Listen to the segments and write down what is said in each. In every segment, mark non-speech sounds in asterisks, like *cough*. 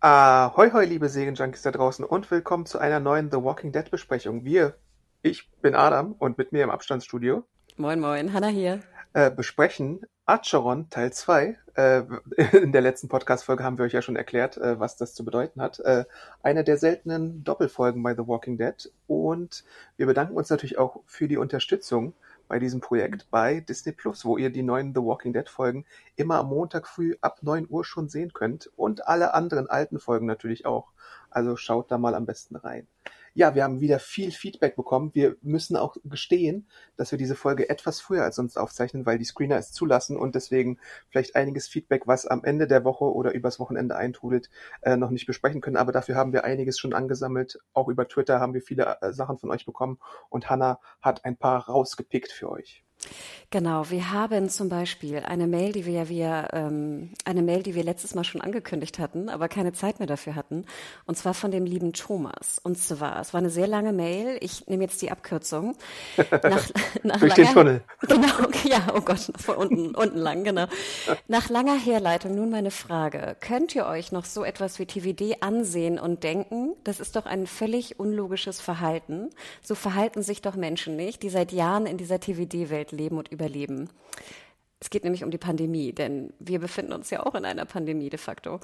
Ahoi, hoi, liebe Serienjunkies da draußen und willkommen zu einer neuen The Walking Dead Besprechung. Wir, ich bin Adam und mit mir im Abstandsstudio Moin, moin, Hanna hier. äh, besprechen Acheron Teil 2. Äh, *laughs* in der letzten Podcast-Folge haben wir euch ja schon erklärt, äh, was das zu bedeuten hat. Äh, eine der seltenen Doppelfolgen bei The Walking Dead. Und wir bedanken uns natürlich auch für die Unterstützung bei diesem Projekt bei Disney Plus, wo ihr die neuen The Walking Dead Folgen immer am Montag früh ab 9 Uhr schon sehen könnt und alle anderen alten Folgen natürlich auch. Also schaut da mal am besten rein. Ja, wir haben wieder viel Feedback bekommen. Wir müssen auch gestehen, dass wir diese Folge etwas früher als sonst aufzeichnen, weil die Screener es zulassen und deswegen vielleicht einiges Feedback, was am Ende der Woche oder übers Wochenende eintrudelt, äh, noch nicht besprechen können. Aber dafür haben wir einiges schon angesammelt. Auch über Twitter haben wir viele äh, Sachen von euch bekommen und Hannah hat ein paar rausgepickt für euch. Genau, wir haben zum Beispiel eine Mail, die wir ja wir, ähm, eine Mail, die wir letztes Mal schon angekündigt hatten, aber keine Zeit mehr dafür hatten. Und zwar von dem lieben Thomas. Und zwar, es war eine sehr lange Mail. Ich nehme jetzt die Abkürzung. *laughs* Nach, nach Durch den Tunnel. *laughs* Genau, ja, oh Gott, von unten, unten lang, genau. Nach langer Herleitung nun meine Frage. Könnt ihr euch noch so etwas wie TVD ansehen und denken, das ist doch ein völlig unlogisches Verhalten? So verhalten sich doch Menschen nicht, die seit Jahren in dieser TVD-Welt leben und überleben. Es geht nämlich um die Pandemie, denn wir befinden uns ja auch in einer Pandemie de facto.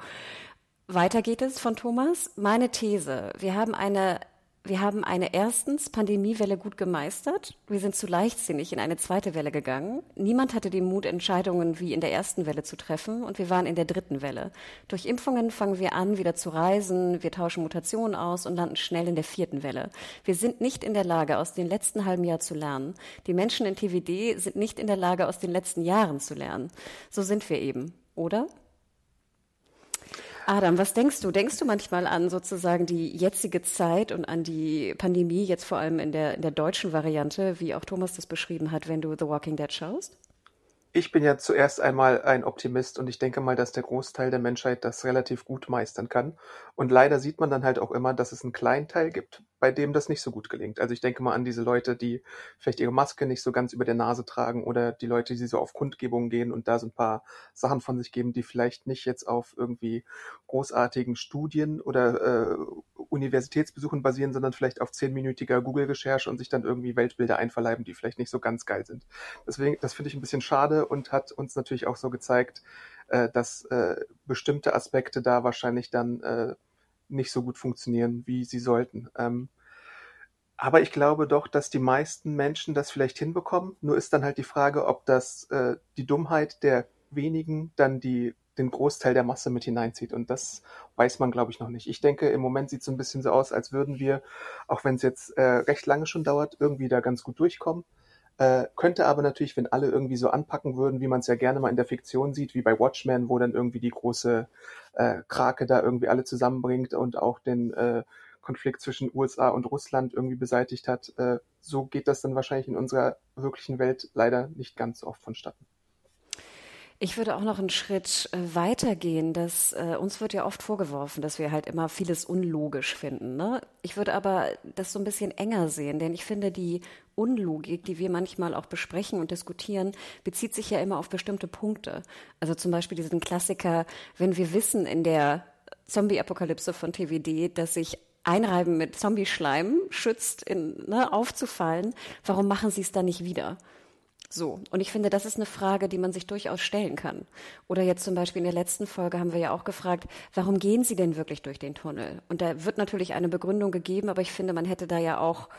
Weiter geht es von Thomas. Meine These. Wir haben eine wir haben eine erstens Pandemiewelle gut gemeistert. Wir sind zu leichtsinnig in eine zweite Welle gegangen. Niemand hatte den Mut, Entscheidungen wie in der ersten Welle zu treffen. Und wir waren in der dritten Welle. Durch Impfungen fangen wir an, wieder zu reisen. Wir tauschen Mutationen aus und landen schnell in der vierten Welle. Wir sind nicht in der Lage, aus dem letzten halben Jahr zu lernen. Die Menschen in TVD sind nicht in der Lage, aus den letzten Jahren zu lernen. So sind wir eben. Oder? Adam, was denkst du? Denkst du manchmal an sozusagen die jetzige Zeit und an die Pandemie, jetzt vor allem in der, in der deutschen Variante, wie auch Thomas das beschrieben hat, wenn du The Walking Dead schaust? Ich bin ja zuerst einmal ein Optimist und ich denke mal, dass der Großteil der Menschheit das relativ gut meistern kann. Und leider sieht man dann halt auch immer, dass es einen kleinen Teil gibt, bei dem das nicht so gut gelingt. Also ich denke mal an diese Leute, die vielleicht ihre Maske nicht so ganz über der Nase tragen oder die Leute, die so auf Kundgebungen gehen und da so ein paar Sachen von sich geben, die vielleicht nicht jetzt auf irgendwie großartigen Studien oder äh, Universitätsbesuchen basieren, sondern vielleicht auf zehnminütiger Google-Recherche und sich dann irgendwie Weltbilder einverleiben, die vielleicht nicht so ganz geil sind. Deswegen, das finde ich ein bisschen schade und hat uns natürlich auch so gezeigt, äh, dass äh, bestimmte Aspekte da wahrscheinlich dann äh, nicht so gut funktionieren, wie sie sollten. Ähm, aber ich glaube doch, dass die meisten Menschen das vielleicht hinbekommen. Nur ist dann halt die Frage, ob das äh, die Dummheit der wenigen dann die den Großteil der Masse mit hineinzieht. Und das weiß man, glaube ich, noch nicht. Ich denke, im Moment sieht es ein bisschen so aus, als würden wir, auch wenn es jetzt äh, recht lange schon dauert, irgendwie da ganz gut durchkommen. Äh, könnte aber natürlich, wenn alle irgendwie so anpacken würden, wie man es ja gerne mal in der Fiktion sieht, wie bei Watchmen, wo dann irgendwie die große äh, Krake da irgendwie alle zusammenbringt und auch den äh, Konflikt zwischen USA und Russland irgendwie beseitigt hat. Äh, so geht das dann wahrscheinlich in unserer wirklichen Welt leider nicht ganz so oft vonstatten. Ich würde auch noch einen Schritt äh, weitergehen. Dass, äh, uns wird ja oft vorgeworfen, dass wir halt immer vieles unlogisch finden. Ne? Ich würde aber das so ein bisschen enger sehen, denn ich finde, die Unlogik, die wir manchmal auch besprechen und diskutieren, bezieht sich ja immer auf bestimmte Punkte. Also zum Beispiel diesen Klassiker, wenn wir wissen in der Zombie-Apokalypse von TVD, dass sich Einreiben mit Zombie-Schleim schützt, in, ne, aufzufallen, warum machen sie es dann nicht wieder? So. Und ich finde, das ist eine Frage, die man sich durchaus stellen kann. Oder jetzt zum Beispiel in der letzten Folge haben wir ja auch gefragt, warum gehen Sie denn wirklich durch den Tunnel? Und da wird natürlich eine Begründung gegeben, aber ich finde, man hätte da ja auch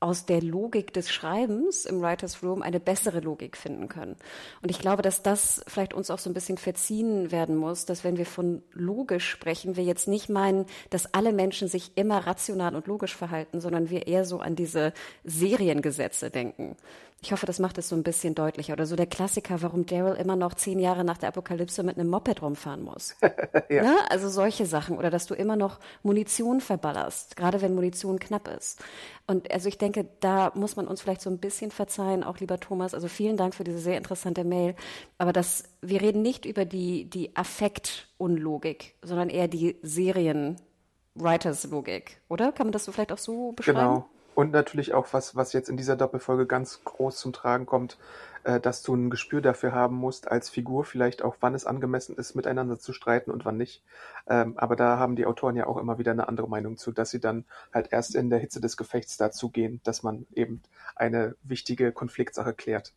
aus der Logik des Schreibens im Writers Room eine bessere Logik finden können. Und ich glaube, dass das vielleicht uns auch so ein bisschen verziehen werden muss, dass wenn wir von logisch sprechen, wir jetzt nicht meinen, dass alle Menschen sich immer rational und logisch verhalten, sondern wir eher so an diese Seriengesetze denken. Ich hoffe, das macht es so ein bisschen deutlicher. Oder so der Klassiker, warum Daryl immer noch zehn Jahre nach der Apokalypse mit einem Moped rumfahren muss. *laughs* ja. Ne? Also solche Sachen. Oder dass du immer noch Munition verballerst, gerade wenn Munition knapp ist. Und also ich denke, da muss man uns vielleicht so ein bisschen verzeihen, auch lieber Thomas. Also vielen Dank für diese sehr interessante Mail. Aber das, wir reden nicht über die, die Affektunlogik, sondern eher die Serien-Writers-Logik, oder? Kann man das so vielleicht auch so beschreiben? Genau. Und natürlich auch was, was jetzt in dieser Doppelfolge ganz groß zum Tragen kommt, äh, dass du ein Gespür dafür haben musst, als Figur vielleicht auch, wann es angemessen ist, miteinander zu streiten und wann nicht. Ähm, aber da haben die Autoren ja auch immer wieder eine andere Meinung zu, dass sie dann halt erst in der Hitze des Gefechts dazu gehen, dass man eben eine wichtige Konfliktsache klärt.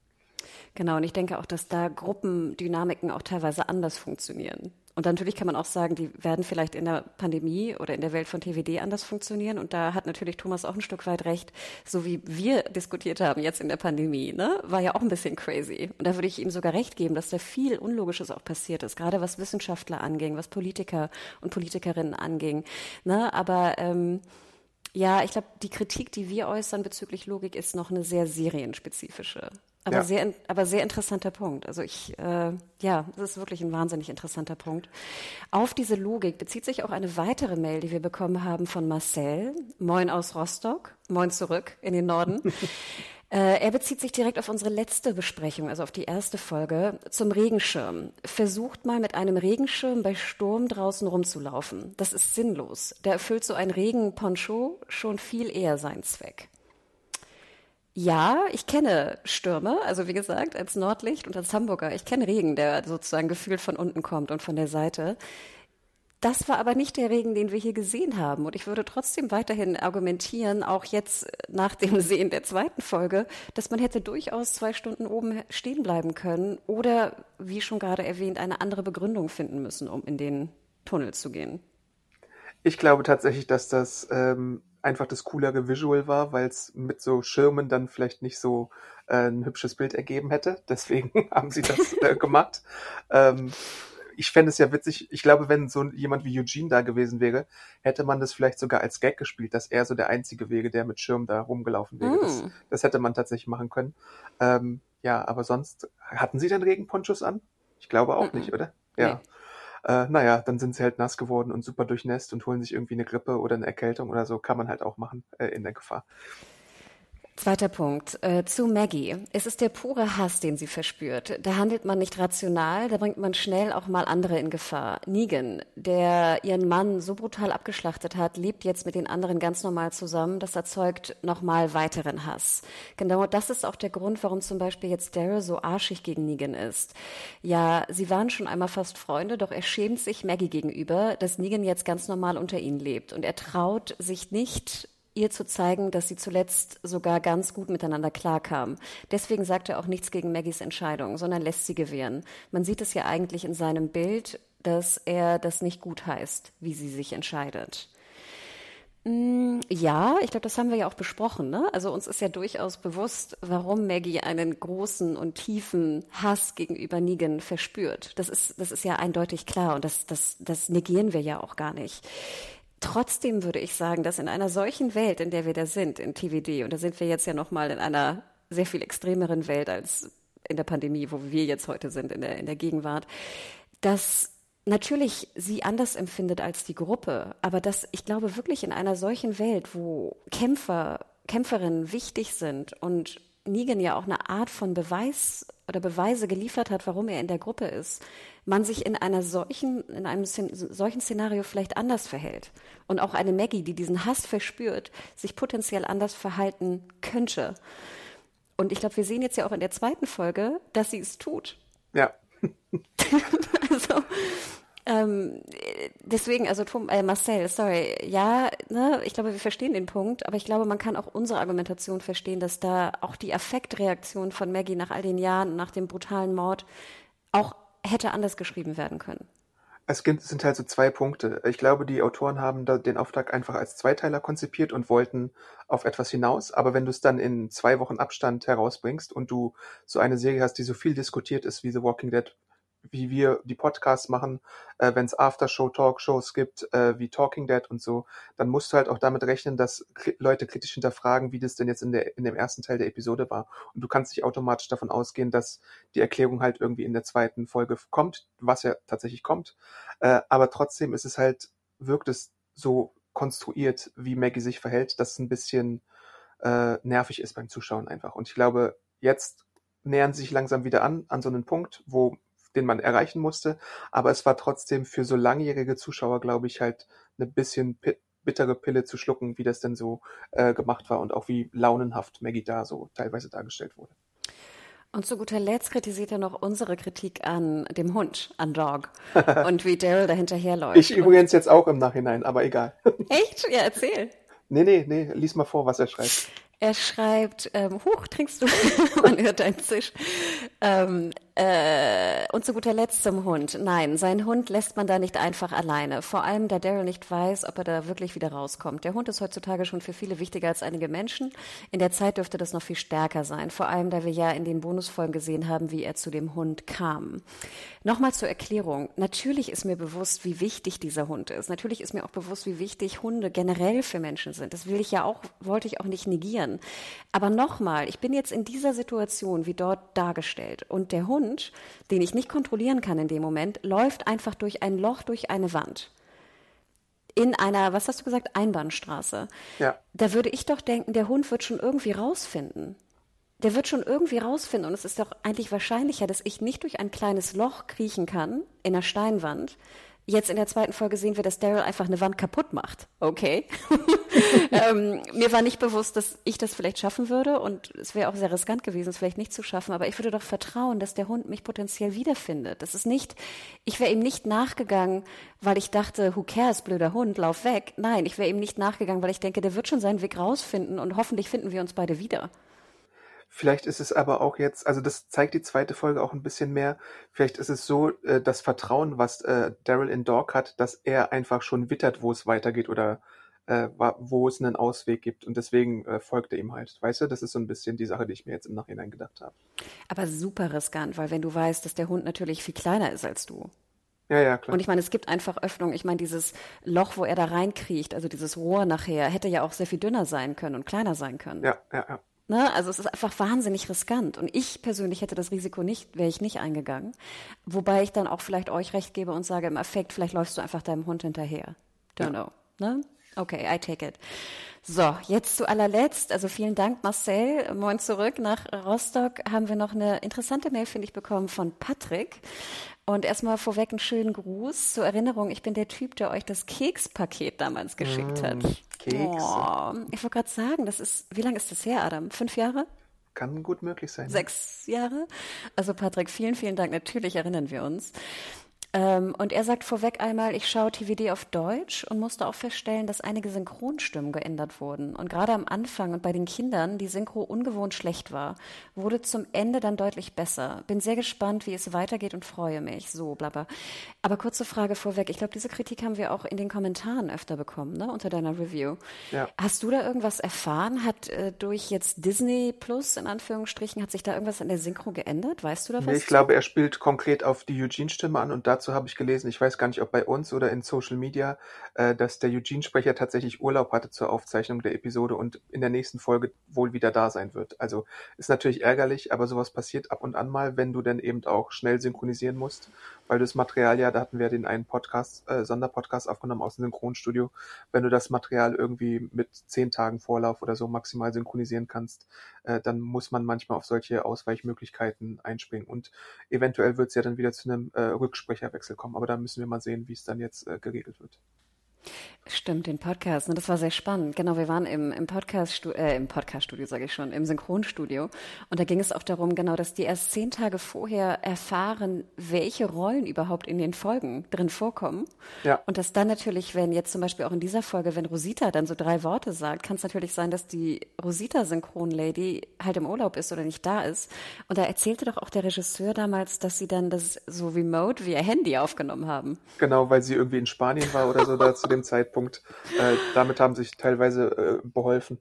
Genau, und ich denke auch, dass da Gruppendynamiken auch teilweise anders funktionieren. Und natürlich kann man auch sagen, die werden vielleicht in der Pandemie oder in der Welt von TWD anders funktionieren. Und da hat natürlich Thomas auch ein Stück weit recht, so wie wir diskutiert haben jetzt in der Pandemie, ne, war ja auch ein bisschen crazy. Und da würde ich ihm sogar recht geben, dass da viel Unlogisches auch passiert ist, gerade was Wissenschaftler anging, was Politiker und Politikerinnen anging. Ne, aber ähm, ja, ich glaube, die Kritik, die wir äußern bezüglich Logik, ist noch eine sehr serienspezifische. Aber, ja. sehr, aber sehr interessanter Punkt. Also ich, äh, ja, das ist wirklich ein wahnsinnig interessanter Punkt. Auf diese Logik bezieht sich auch eine weitere Mail, die wir bekommen haben von Marcel. Moin aus Rostock. Moin zurück in den Norden. *laughs* äh, er bezieht sich direkt auf unsere letzte Besprechung, also auf die erste Folge, zum Regenschirm. Versucht mal mit einem Regenschirm bei Sturm draußen rumzulaufen. Das ist sinnlos. Da erfüllt so ein Regenponcho schon viel eher seinen Zweck. Ja, ich kenne Stürme, also wie gesagt, als Nordlicht und als Hamburger. Ich kenne Regen, der sozusagen gefühlt von unten kommt und von der Seite. Das war aber nicht der Regen, den wir hier gesehen haben. Und ich würde trotzdem weiterhin argumentieren, auch jetzt nach dem *laughs* Sehen der zweiten Folge, dass man hätte durchaus zwei Stunden oben stehen bleiben können oder, wie schon gerade erwähnt, eine andere Begründung finden müssen, um in den Tunnel zu gehen. Ich glaube tatsächlich, dass das ähm, einfach das coolere Visual war, weil es mit so Schirmen dann vielleicht nicht so äh, ein hübsches Bild ergeben hätte. *laughs* Deswegen *laughs* haben sie das äh, gemacht. Ähm, ich fände es ja witzig, ich glaube, wenn so jemand wie Eugene da gewesen wäre, hätte man das vielleicht sogar als Gag gespielt, dass er so der Einzige wäre, der mit Schirm da rumgelaufen wäre. Mm. Das, das, hätte man tatsächlich machen können. Ähm, ja, aber sonst, hatten sie denn Regenponchos an? Ich glaube auch mm -mm. nicht, oder? Ja. Nee äh, naja, dann sind sie halt nass geworden und super durchnässt und holen sich irgendwie eine Grippe oder eine Erkältung oder so. Kann man halt auch machen äh, in der Gefahr. Zweiter Punkt. Äh, zu Maggie. Es ist der pure Hass, den sie verspürt. Da handelt man nicht rational, da bringt man schnell auch mal andere in Gefahr. Negan, der ihren Mann so brutal abgeschlachtet hat, lebt jetzt mit den anderen ganz normal zusammen. Das erzeugt nochmal weiteren Hass. Genau das ist auch der Grund, warum zum Beispiel jetzt Daryl so arschig gegen Negan ist. Ja, sie waren schon einmal fast Freunde, doch er schämt sich Maggie gegenüber, dass Negan jetzt ganz normal unter ihnen lebt. Und er traut sich nicht, ihr zu zeigen, dass sie zuletzt sogar ganz gut miteinander klarkamen. Deswegen sagt er auch nichts gegen Maggies Entscheidung, sondern lässt sie gewähren. Man sieht es ja eigentlich in seinem Bild, dass er das nicht gut heißt, wie sie sich entscheidet. Mm, ja, ich glaube, das haben wir ja auch besprochen. Ne? Also uns ist ja durchaus bewusst, warum Maggie einen großen und tiefen Hass gegenüber Negan verspürt. Das ist, das ist ja eindeutig klar und das, das, das negieren wir ja auch gar nicht. Trotzdem würde ich sagen, dass in einer solchen Welt, in der wir da sind, in TVD, und da sind wir jetzt ja nochmal in einer sehr viel extremeren Welt als in der Pandemie, wo wir jetzt heute sind, in der, in der Gegenwart, dass natürlich sie anders empfindet als die Gruppe, aber dass ich glaube wirklich in einer solchen Welt, wo Kämpfer, Kämpferinnen wichtig sind und Negan ja auch eine Art von Beweis oder Beweise geliefert hat, warum er in der Gruppe ist, man sich in einer solchen, in einem solchen Szenario vielleicht anders verhält. Und auch eine Maggie, die diesen Hass verspürt, sich potenziell anders verhalten könnte. Und ich glaube, wir sehen jetzt ja auch in der zweiten Folge, dass sie es tut. Ja. *laughs* also, ähm, deswegen, also Tom, äh, Marcel, sorry, ja, ne, ich glaube, wir verstehen den Punkt, aber ich glaube, man kann auch unsere Argumentation verstehen, dass da auch die Affektreaktion von Maggie nach all den Jahren, nach dem brutalen Mord, auch hätte anders geschrieben werden können. Es sind halt so zwei Punkte. Ich glaube, die Autoren haben da den Auftrag einfach als Zweiteiler konzipiert und wollten auf etwas hinaus. Aber wenn du es dann in zwei Wochen Abstand herausbringst und du so eine Serie hast, die so viel diskutiert ist wie The Walking Dead, wie wir die Podcasts machen, äh, wenn es Aftershow-Talkshows gibt, äh, wie Talking Dead und so, dann musst du halt auch damit rechnen, dass Leute kritisch hinterfragen, wie das denn jetzt in, der, in dem ersten Teil der Episode war. Und du kannst nicht automatisch davon ausgehen, dass die Erklärung halt irgendwie in der zweiten Folge kommt, was ja tatsächlich kommt. Äh, aber trotzdem ist es halt, wirkt es so konstruiert, wie Maggie sich verhält, dass es ein bisschen äh, nervig ist beim Zuschauen einfach. Und ich glaube, jetzt nähern sie sich langsam wieder an, an so einen Punkt, wo den man erreichen musste. Aber es war trotzdem für so langjährige Zuschauer, glaube ich, halt eine bisschen bittere Pille zu schlucken, wie das denn so äh, gemacht war und auch wie launenhaft Maggie da so teilweise dargestellt wurde. Und zu guter Letzt kritisiert er noch unsere Kritik an dem Hund, an Dog *laughs* und wie Daryl dahinterherläuft. Ich übrigens jetzt auch im Nachhinein, aber egal. *laughs* Echt? Ja, erzähl. Nee, nee, nee, lies mal vor, was er schreibt. Er schreibt, ähm, hoch, trinkst du? *laughs* Man hört deinen Zisch. Ähm, äh, und zu guter Letzt zum Hund. Nein, seinen Hund lässt man da nicht einfach alleine. Vor allem, da Daryl nicht weiß, ob er da wirklich wieder rauskommt. Der Hund ist heutzutage schon für viele wichtiger als einige Menschen. In der Zeit dürfte das noch viel stärker sein. Vor allem, da wir ja in den Bonusfolgen gesehen haben, wie er zu dem Hund kam. Nochmal zur Erklärung. Natürlich ist mir bewusst, wie wichtig dieser Hund ist. Natürlich ist mir auch bewusst, wie wichtig Hunde generell für Menschen sind. Das will ich ja auch, wollte ich auch nicht negieren. Aber nochmal, ich bin jetzt in dieser Situation wie dort dargestellt und der Hund Hund, den ich nicht kontrollieren kann in dem Moment, läuft einfach durch ein Loch, durch eine Wand. In einer, was hast du gesagt, Einbahnstraße. Ja. Da würde ich doch denken, der Hund wird schon irgendwie rausfinden. Der wird schon irgendwie rausfinden. Und es ist doch eigentlich wahrscheinlicher, dass ich nicht durch ein kleines Loch kriechen kann in einer Steinwand, Jetzt in der zweiten Folge sehen wir, dass Daryl einfach eine Wand kaputt macht. Okay. *laughs* ähm, mir war nicht bewusst, dass ich das vielleicht schaffen würde und es wäre auch sehr riskant gewesen, es vielleicht nicht zu schaffen, aber ich würde doch vertrauen, dass der Hund mich potenziell wiederfindet. Das ist nicht, ich wäre ihm nicht nachgegangen, weil ich dachte, who cares, blöder Hund, lauf weg. Nein, ich wäre ihm nicht nachgegangen, weil ich denke, der wird schon seinen Weg rausfinden und hoffentlich finden wir uns beide wieder. Vielleicht ist es aber auch jetzt, also das zeigt die zweite Folge auch ein bisschen mehr. Vielleicht ist es so, äh, das Vertrauen, was äh, Daryl in Dog hat, dass er einfach schon wittert, wo es weitergeht oder äh, wo es einen Ausweg gibt und deswegen äh, folgt er ihm halt. Weißt du, das ist so ein bisschen die Sache, die ich mir jetzt im Nachhinein gedacht habe. Aber super riskant, weil wenn du weißt, dass der Hund natürlich viel kleiner ist als du. Ja, ja, klar. Und ich meine, es gibt einfach Öffnungen. Ich meine, dieses Loch, wo er da reinkriecht, also dieses Rohr nachher, hätte ja auch sehr viel dünner sein können und kleiner sein können. Ja, ja, ja. Ne? Also es ist einfach wahnsinnig riskant. Und ich persönlich hätte das Risiko nicht, wäre ich nicht eingegangen. Wobei ich dann auch vielleicht euch recht gebe und sage, im Effekt, vielleicht läufst du einfach deinem Hund hinterher. Don't ja. know. Ne? Okay, I take it. So, jetzt zu allerletzt, also vielen Dank Marcel, moin zurück nach Rostock, haben wir noch eine interessante Mail, finde ich, bekommen von Patrick. Und erstmal vorweg einen schönen Gruß. Zur Erinnerung, ich bin der Typ, der euch das Kekspaket damals geschickt mm, hat. Kekse. Oh, ich wollte gerade sagen, das ist, wie lange ist das her, Adam? Fünf Jahre? Kann gut möglich sein. Sechs Jahre? Also Patrick, vielen, vielen Dank. Natürlich erinnern wir uns. Ähm, und er sagt vorweg einmal, ich schaue TVD auf Deutsch und musste auch feststellen, dass einige Synchronstimmen geändert wurden. Und gerade am Anfang und bei den Kindern die Synchro ungewohnt schlecht war, wurde zum Ende dann deutlich besser. Bin sehr gespannt, wie es weitergeht und freue mich. So, blabber. Aber kurze Frage vorweg. Ich glaube, diese Kritik haben wir auch in den Kommentaren öfter bekommen, ne, unter deiner Review. Ja. Hast du da irgendwas erfahren? Hat äh, durch jetzt Disney Plus, in Anführungsstrichen, hat sich da irgendwas an der Synchro geändert? Weißt du da was? Nee, ich glaube, er spielt konkret auf die Eugene-Stimme an und dazu dazu habe ich gelesen, ich weiß gar nicht, ob bei uns oder in Social Media, äh, dass der Eugene-Sprecher tatsächlich Urlaub hatte zur Aufzeichnung der Episode und in der nächsten Folge wohl wieder da sein wird. Also ist natürlich ärgerlich, aber sowas passiert ab und an mal, wenn du dann eben auch schnell synchronisieren musst, weil das Material ja, da hatten wir den einen Podcast, äh, Sonderpodcast aufgenommen aus dem Synchronstudio, wenn du das Material irgendwie mit zehn Tagen Vorlauf oder so maximal synchronisieren kannst, äh, dann muss man manchmal auf solche Ausweichmöglichkeiten einspringen. Und eventuell wird es ja dann wieder zu einem äh, Rücksprecher Wechsel kommen. Aber da müssen wir mal sehen, wie es dann jetzt äh, geregelt wird. Stimmt, den Podcast. Ne? Das war sehr spannend. Genau, wir waren im, im Podcast, äh, im Podcaststudio, sage ich schon, im Synchronstudio. Und da ging es auch darum, genau, dass die erst zehn Tage vorher erfahren, welche Rollen überhaupt in den Folgen drin vorkommen. Ja. Und dass dann natürlich, wenn jetzt zum Beispiel auch in dieser Folge, wenn Rosita dann so drei Worte sagt, kann es natürlich sein, dass die Rosita-Synchron-Lady halt im Urlaub ist oder nicht da ist. Und da erzählte doch auch der Regisseur damals, dass sie dann das so remote via Handy aufgenommen haben. Genau, weil sie irgendwie in Spanien war oder so da zu dem Zeitpunkt. Äh, damit haben sich teilweise äh, beholfen.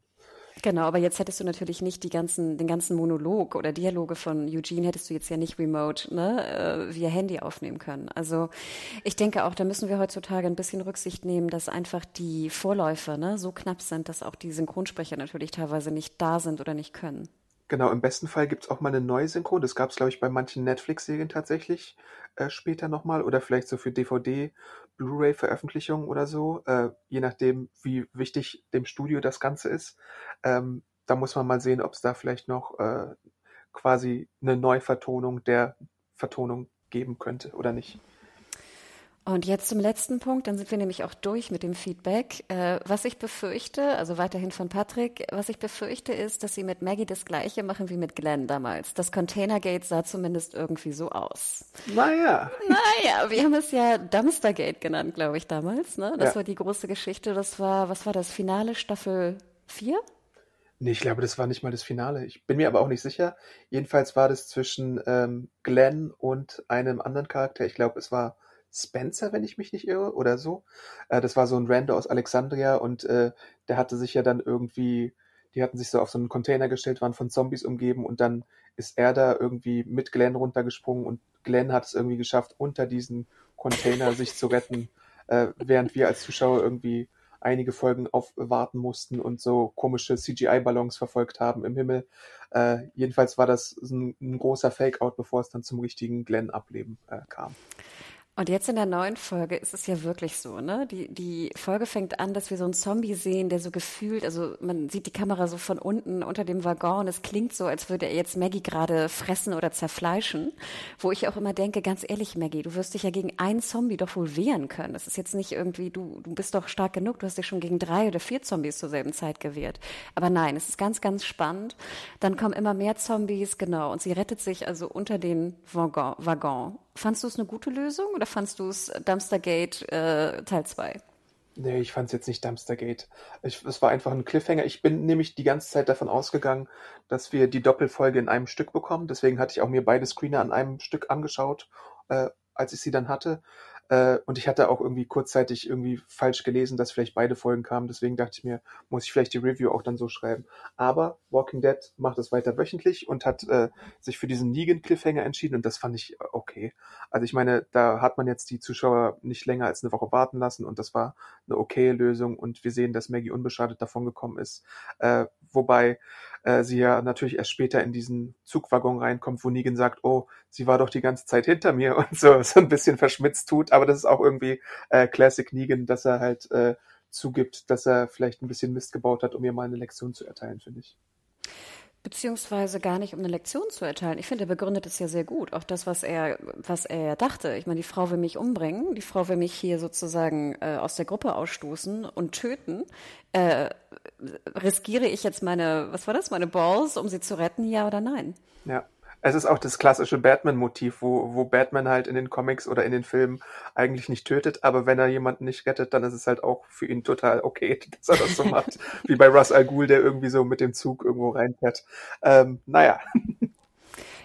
Genau, aber jetzt hättest du natürlich nicht die ganzen, den ganzen Monolog oder Dialoge von Eugene hättest du jetzt ja nicht remote, ne, äh, via Handy aufnehmen können. Also ich denke auch, da müssen wir heutzutage ein bisschen Rücksicht nehmen, dass einfach die Vorläufer ne, so knapp sind, dass auch die Synchronsprecher natürlich teilweise nicht da sind oder nicht können. Genau, im besten Fall gibt es auch mal eine neue Synchro. Das gab es, glaube ich, bei manchen Netflix-Serien tatsächlich äh, später nochmal oder vielleicht so für DVD, Blu-ray-Veröffentlichungen oder so, äh, je nachdem, wie wichtig dem Studio das Ganze ist. Ähm, da muss man mal sehen, ob es da vielleicht noch äh, quasi eine Neuvertonung der Vertonung geben könnte oder nicht. Und jetzt zum letzten Punkt, dann sind wir nämlich auch durch mit dem Feedback. Äh, was ich befürchte, also weiterhin von Patrick, was ich befürchte ist, dass sie mit Maggie das gleiche machen wie mit Glenn damals. Das Containergate sah zumindest irgendwie so aus. Naja. Naja, wir haben es ja Dumpstergate genannt, glaube ich, damals. Ne? Das ja. war die große Geschichte. Das war, was war das, Finale Staffel 4? Nee, ich glaube, das war nicht mal das Finale. Ich bin mir aber auch nicht sicher. Jedenfalls war das zwischen ähm, Glenn und einem anderen Charakter. Ich glaube, es war Spencer, wenn ich mich nicht irre, oder so. Äh, das war so ein Rando aus Alexandria und äh, der hatte sich ja dann irgendwie, die hatten sich so auf so einen Container gestellt, waren von Zombies umgeben und dann ist er da irgendwie mit Glenn runtergesprungen und Glenn hat es irgendwie geschafft, unter diesen Container sich zu retten, äh, während wir als Zuschauer irgendwie einige Folgen aufwarten mussten und so komische CGI-Ballons verfolgt haben im Himmel. Äh, jedenfalls war das ein, ein großer Fake-out, bevor es dann zum richtigen Glenn-Ableben äh, kam. Und jetzt in der neuen Folge ist es ja wirklich so, ne? Die, die Folge fängt an, dass wir so einen Zombie sehen, der so gefühlt, also man sieht die Kamera so von unten unter dem Waggon und es klingt so, als würde er jetzt Maggie gerade fressen oder zerfleischen. Wo ich auch immer denke, ganz ehrlich, Maggie, du wirst dich ja gegen einen Zombie doch wohl wehren können. Das ist jetzt nicht irgendwie, du, du bist doch stark genug, du hast dich schon gegen drei oder vier Zombies zur selben Zeit gewehrt. Aber nein, es ist ganz, ganz spannend. Dann kommen immer mehr Zombies, genau, und sie rettet sich also unter den Waggon. Waggon. Fandst du es eine gute Lösung oder fandst du es Dumpstergate äh, Teil 2? Nee, ich fand es jetzt nicht Dumpstergate. Ich, es war einfach ein Cliffhanger. Ich bin nämlich die ganze Zeit davon ausgegangen, dass wir die Doppelfolge in einem Stück bekommen. Deswegen hatte ich auch mir beide Screener an einem Stück angeschaut, äh, als ich sie dann hatte. Äh, und ich hatte auch irgendwie kurzzeitig irgendwie falsch gelesen, dass vielleicht beide Folgen kamen. Deswegen dachte ich mir, muss ich vielleicht die Review auch dann so schreiben. Aber Walking Dead macht es weiter wöchentlich und hat äh, sich für diesen Negan-Cliffhanger entschieden und das fand ich okay. Also ich meine, da hat man jetzt die Zuschauer nicht länger als eine Woche warten lassen und das war eine okay Lösung und wir sehen, dass Maggie unbeschadet davon gekommen ist. Äh, wobei äh, sie ja natürlich erst später in diesen Zugwaggon reinkommt, wo Negan sagt, oh, sie war doch die ganze Zeit hinter mir *laughs* und so, so ein bisschen verschmitzt tut. Aber das ist auch irgendwie äh, Classic Negan, dass er halt äh, zugibt, dass er vielleicht ein bisschen Mist gebaut hat, um ihr mal eine Lektion zu erteilen, finde ich. Beziehungsweise gar nicht, um eine Lektion zu erteilen. Ich finde, er begründet es ja sehr gut. Auch das, was er, was er dachte. Ich meine, die Frau will mich umbringen. Die Frau will mich hier sozusagen äh, aus der Gruppe ausstoßen und töten. Äh, riskiere ich jetzt meine, was war das, meine Balls, um sie zu retten, ja oder nein? Ja. Es ist auch das klassische Batman-Motiv, wo, wo Batman halt in den Comics oder in den Filmen eigentlich nicht tötet, aber wenn er jemanden nicht rettet, dann ist es halt auch für ihn total okay, *laughs* dass er das so macht. *laughs* Wie bei Russ Al Ghul, der irgendwie so mit dem Zug irgendwo reinfährt. Ähm, naja. *laughs*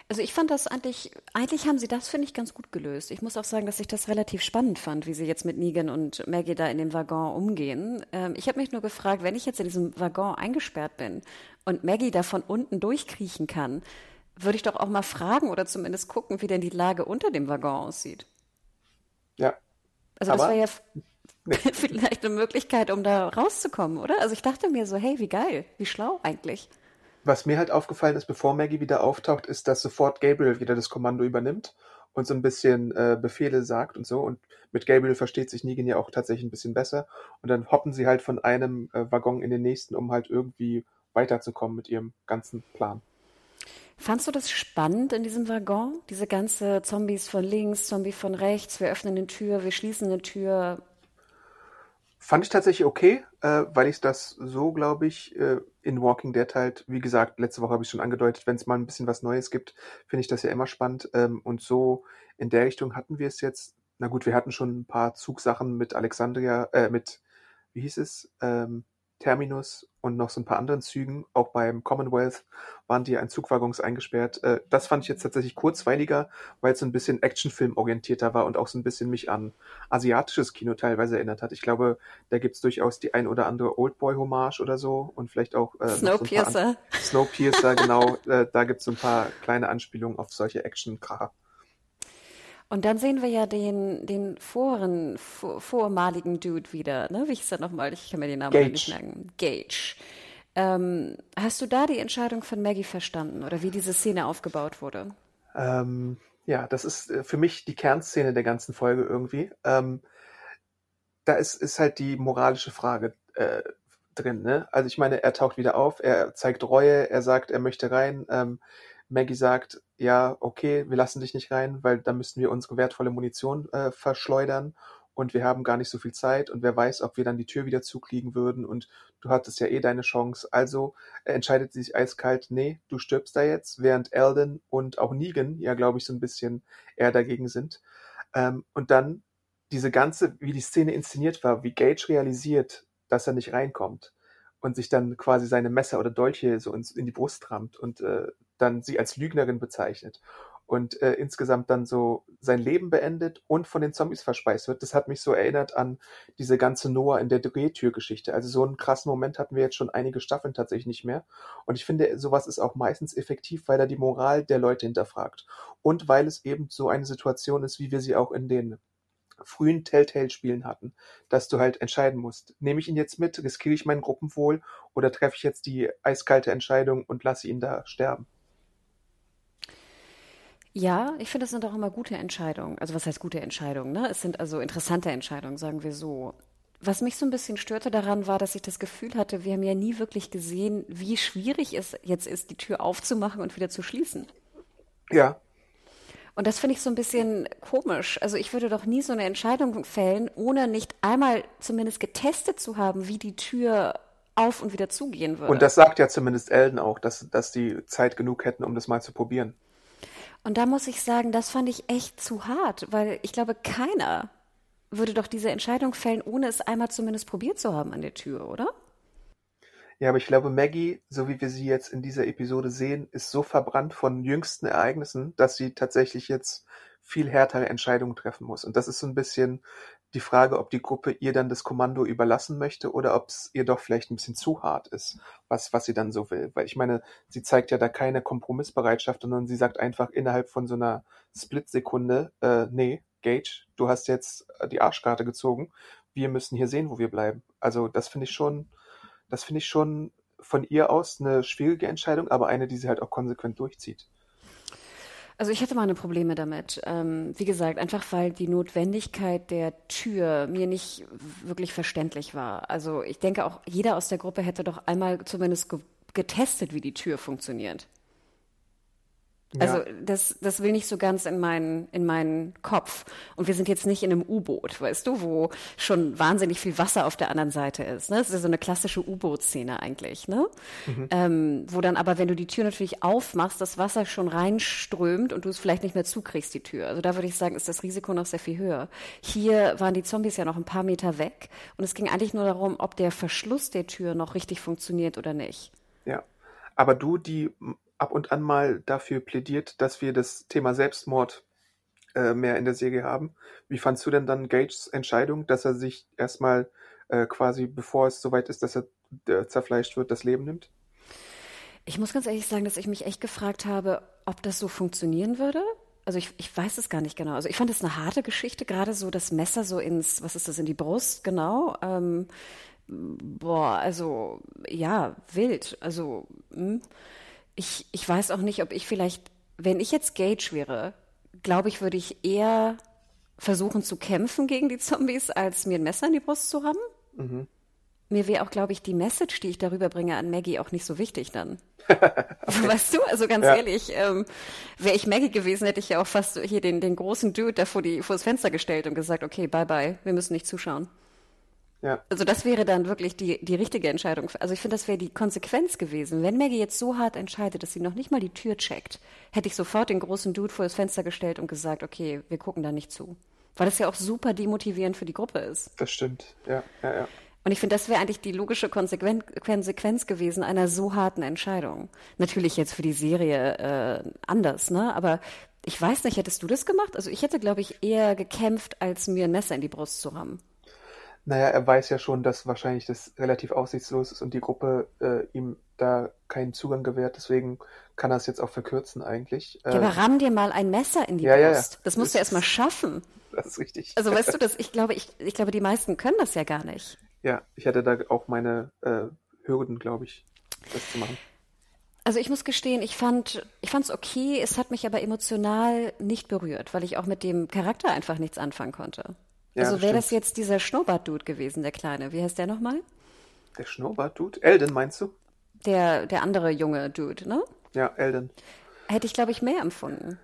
Also ich fand das eigentlich, eigentlich haben sie das, finde ich, ganz gut gelöst. Ich muss auch sagen, dass ich das relativ spannend fand, wie sie jetzt mit Negan und Maggie da in dem Waggon umgehen. Ähm, ich habe mich nur gefragt, wenn ich jetzt in diesem Waggon eingesperrt bin und Maggie da von unten durchkriechen kann, würde ich doch auch mal fragen oder zumindest gucken, wie denn die Lage unter dem Waggon aussieht. Ja. Also das wäre ja *laughs* vielleicht eine Möglichkeit, um da rauszukommen, oder? Also ich dachte mir so, hey, wie geil, wie schlau eigentlich. Was mir halt aufgefallen ist, bevor Maggie wieder auftaucht, ist, dass sofort Gabriel wieder das Kommando übernimmt und so ein bisschen äh, Befehle sagt und so. Und mit Gabriel versteht sich Negan ja auch tatsächlich ein bisschen besser. Und dann hoppen sie halt von einem äh, Waggon in den nächsten, um halt irgendwie weiterzukommen mit ihrem ganzen Plan. Fandst du das spannend in diesem Waggon? Diese ganze Zombies von links, Zombie von rechts, wir öffnen eine Tür, wir schließen eine Tür. Fand ich tatsächlich okay, äh, weil ich das so, glaube ich, äh, in Walking Dead halt, wie gesagt, letzte Woche habe ich schon angedeutet, wenn es mal ein bisschen was Neues gibt, finde ich das ja immer spannend. Ähm, und so in der Richtung hatten wir es jetzt. Na gut, wir hatten schon ein paar Zugsachen mit Alexandria, äh, mit, wie hieß es, ähm, Terminus und noch so ein paar anderen Zügen. Auch beim Commonwealth waren die in Zugwaggons eingesperrt. Äh, das fand ich jetzt tatsächlich kurzweiliger, weil es so ein bisschen Actionfilm-orientierter war und auch so ein bisschen mich an asiatisches Kino teilweise erinnert hat. Ich glaube, da gibt's durchaus die ein oder andere Oldboy-Hommage oder so und vielleicht auch äh, Snowpiercer. So Snowpiercer, genau. Äh, da gibt's so ein paar kleine Anspielungen auf solche Action-Kracher. Und dann sehen wir ja den, den voren, vor, vormaligen Dude wieder, ne? Wie hieß er nochmal? Ich kann mir den Namen Gage. nicht merken. Gage. Ähm, hast du da die Entscheidung von Maggie verstanden oder wie diese Szene aufgebaut wurde? Ähm, ja, das ist äh, für mich die Kernszene der ganzen Folge irgendwie. Ähm, da ist, ist halt die moralische Frage äh, drin. Ne? Also ich meine, er taucht wieder auf, er zeigt Reue, er sagt, er möchte rein. Ähm, Maggie sagt, ja, okay, wir lassen dich nicht rein, weil da müssten wir unsere wertvolle Munition äh, verschleudern und wir haben gar nicht so viel Zeit und wer weiß, ob wir dann die Tür wieder zukriegen würden und du hattest ja eh deine Chance. Also äh, entscheidet sie sich eiskalt, nee, du stirbst da jetzt, während Eldon und auch Negan ja, glaube ich, so ein bisschen eher dagegen sind. Ähm, und dann diese ganze, wie die Szene inszeniert war, wie Gage realisiert, dass er nicht reinkommt und sich dann quasi seine Messer oder Dolche so ins, in die Brust rammt und äh, dann sie als Lügnerin bezeichnet und äh, insgesamt dann so sein Leben beendet und von den Zombies verspeist wird. Das hat mich so erinnert an diese ganze Noah in der Drehtürgeschichte. Also so einen krassen Moment hatten wir jetzt schon einige Staffeln tatsächlich nicht mehr. Und ich finde, sowas ist auch meistens effektiv, weil er die Moral der Leute hinterfragt. Und weil es eben so eine Situation ist, wie wir sie auch in den frühen Telltale-Spielen hatten, dass du halt entscheiden musst, nehme ich ihn jetzt mit, riskiere ich mein Gruppenwohl oder treffe ich jetzt die eiskalte Entscheidung und lasse ihn da sterben? Ja, ich finde, das sind auch immer gute Entscheidungen. Also was heißt gute Entscheidungen? Ne? Es sind also interessante Entscheidungen, sagen wir so. Was mich so ein bisschen störte daran war, dass ich das Gefühl hatte, wir haben ja nie wirklich gesehen, wie schwierig es jetzt ist, die Tür aufzumachen und wieder zu schließen. Ja. Und das finde ich so ein bisschen komisch. Also ich würde doch nie so eine Entscheidung fällen, ohne nicht einmal zumindest getestet zu haben, wie die Tür auf und wieder zugehen würde. Und das sagt ja zumindest Elden auch, dass, dass die Zeit genug hätten, um das mal zu probieren. Und da muss ich sagen, das fand ich echt zu hart, weil ich glaube, keiner würde doch diese Entscheidung fällen, ohne es einmal zumindest probiert zu haben an der Tür, oder? Ja, aber ich glaube, Maggie, so wie wir sie jetzt in dieser Episode sehen, ist so verbrannt von jüngsten Ereignissen, dass sie tatsächlich jetzt viel härtere Entscheidungen treffen muss. Und das ist so ein bisschen die Frage, ob die Gruppe ihr dann das Kommando überlassen möchte oder ob es ihr doch vielleicht ein bisschen zu hart ist, was, was sie dann so will. Weil ich meine, sie zeigt ja da keine Kompromissbereitschaft, sondern sie sagt einfach innerhalb von so einer Splitsekunde, äh, nee, Gage, du hast jetzt die Arschkarte gezogen, wir müssen hier sehen, wo wir bleiben. Also das finde ich schon, das finde ich schon von ihr aus eine schwierige Entscheidung, aber eine, die sie halt auch konsequent durchzieht. Also ich hatte meine Probleme damit. Ähm, wie gesagt, einfach weil die Notwendigkeit der Tür mir nicht wirklich verständlich war. Also ich denke auch, jeder aus der Gruppe hätte doch einmal zumindest ge getestet, wie die Tür funktioniert. Also das, das will nicht so ganz in meinen, in meinen Kopf. Und wir sind jetzt nicht in einem U-Boot, weißt du, wo schon wahnsinnig viel Wasser auf der anderen Seite ist. Ne? Das ist ja so eine klassische U-Boot-Szene eigentlich, ne? Mhm. Ähm, wo dann aber, wenn du die Tür natürlich aufmachst, das Wasser schon reinströmt und du es vielleicht nicht mehr zukriegst, die Tür. Also da würde ich sagen, ist das Risiko noch sehr viel höher. Hier waren die Zombies ja noch ein paar Meter weg und es ging eigentlich nur darum, ob der Verschluss der Tür noch richtig funktioniert oder nicht. Ja. Aber du, die ab und an mal dafür plädiert, dass wir das Thema Selbstmord äh, mehr in der Serie haben. Wie fandst du denn dann Gages Entscheidung, dass er sich erstmal äh, quasi, bevor es soweit ist, dass er äh, zerfleischt wird, das Leben nimmt? Ich muss ganz ehrlich sagen, dass ich mich echt gefragt habe, ob das so funktionieren würde. Also ich, ich weiß es gar nicht genau. Also ich fand es eine harte Geschichte, gerade so das Messer so ins, was ist das, in die Brust, genau. Ähm, boah, also ja, wild. Also mh. Ich, ich weiß auch nicht, ob ich vielleicht, wenn ich jetzt Gage wäre, glaube ich, würde ich eher versuchen zu kämpfen gegen die Zombies, als mir ein Messer in die Brust zu haben. Mhm. Mir wäre auch, glaube ich, die Message, die ich darüber bringe an Maggie, auch nicht so wichtig dann. *laughs* weißt du, also ganz ja. ehrlich, ähm, wäre ich Maggie gewesen, hätte ich ja auch fast hier den, den großen Dude da vor, die, vor das Fenster gestellt und gesagt, okay, bye bye, wir müssen nicht zuschauen. Ja. Also das wäre dann wirklich die, die richtige Entscheidung. Also ich finde, das wäre die Konsequenz gewesen. Wenn Maggie jetzt so hart entscheidet, dass sie noch nicht mal die Tür checkt, hätte ich sofort den großen Dude vor das Fenster gestellt und gesagt, okay, wir gucken da nicht zu. Weil das ja auch super demotivierend für die Gruppe ist. Das stimmt, ja, ja, ja. Und ich finde, das wäre eigentlich die logische Konsequen Konsequenz gewesen einer so harten Entscheidung. Natürlich jetzt für die Serie äh, anders, ne? Aber ich weiß nicht, hättest du das gemacht? Also ich hätte, glaube ich, eher gekämpft, als mir ein Messer in die Brust zu rammen. Naja, er weiß ja schon, dass wahrscheinlich das relativ aussichtslos ist und die Gruppe äh, ihm da keinen Zugang gewährt. Deswegen kann er es jetzt auch verkürzen eigentlich. Ja, aber ramm dir mal ein Messer in die ja, Brust. Ja. Das musst das du erst mal schaffen. Das ist richtig. Also weißt du, *laughs* das, ich glaube, ich, ich glaube, die meisten können das ja gar nicht. Ja, ich hatte da auch meine äh, Hürden, glaube ich, das zu machen. Also ich muss gestehen, ich fand ich fand es okay, es hat mich aber emotional nicht berührt, weil ich auch mit dem Charakter einfach nichts anfangen konnte. Ja, also wäre das jetzt dieser Schnurrbart-Dude gewesen, der Kleine. Wie heißt der nochmal? Der Schnurrbart-Dude? Elden, meinst du? Der, der andere junge Dude, ne? Ja, Elden. Hätte ich, glaube ich, mehr empfunden.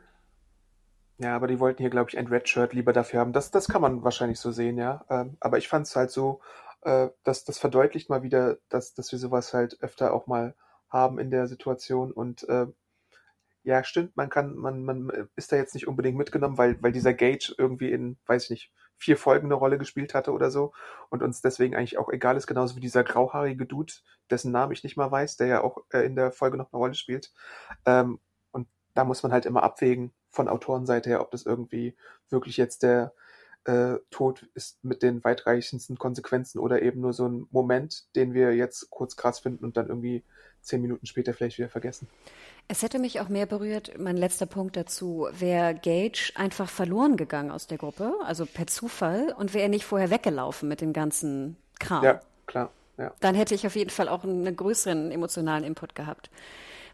Ja, aber die wollten hier, glaube ich, ein Red Shirt lieber dafür haben. Das, das kann man wahrscheinlich so sehen, ja. Ähm, aber ich fand es halt so, äh, dass das verdeutlicht mal wieder, dass, dass wir sowas halt öfter auch mal haben in der Situation und äh, ja, stimmt, man kann, man, man ist da jetzt nicht unbedingt mitgenommen, weil, weil dieser Gage irgendwie in, weiß ich nicht, vier Folgen eine Rolle gespielt hatte oder so und uns deswegen eigentlich auch egal ist, genauso wie dieser grauhaarige Dude, dessen Namen ich nicht mal weiß, der ja auch äh, in der Folge noch eine Rolle spielt. Ähm, und da muss man halt immer abwägen von Autorenseite her, ob das irgendwie wirklich jetzt der äh, Tod ist mit den weitreichendsten Konsequenzen oder eben nur so ein Moment, den wir jetzt kurz krass finden und dann irgendwie zehn Minuten später vielleicht wieder vergessen. Es hätte mich auch mehr berührt, mein letzter Punkt dazu, wäre Gage einfach verloren gegangen aus der Gruppe, also per Zufall, und wäre er nicht vorher weggelaufen mit dem ganzen Kram. Ja, klar. Ja. Dann hätte ich auf jeden Fall auch einen größeren emotionalen Input gehabt.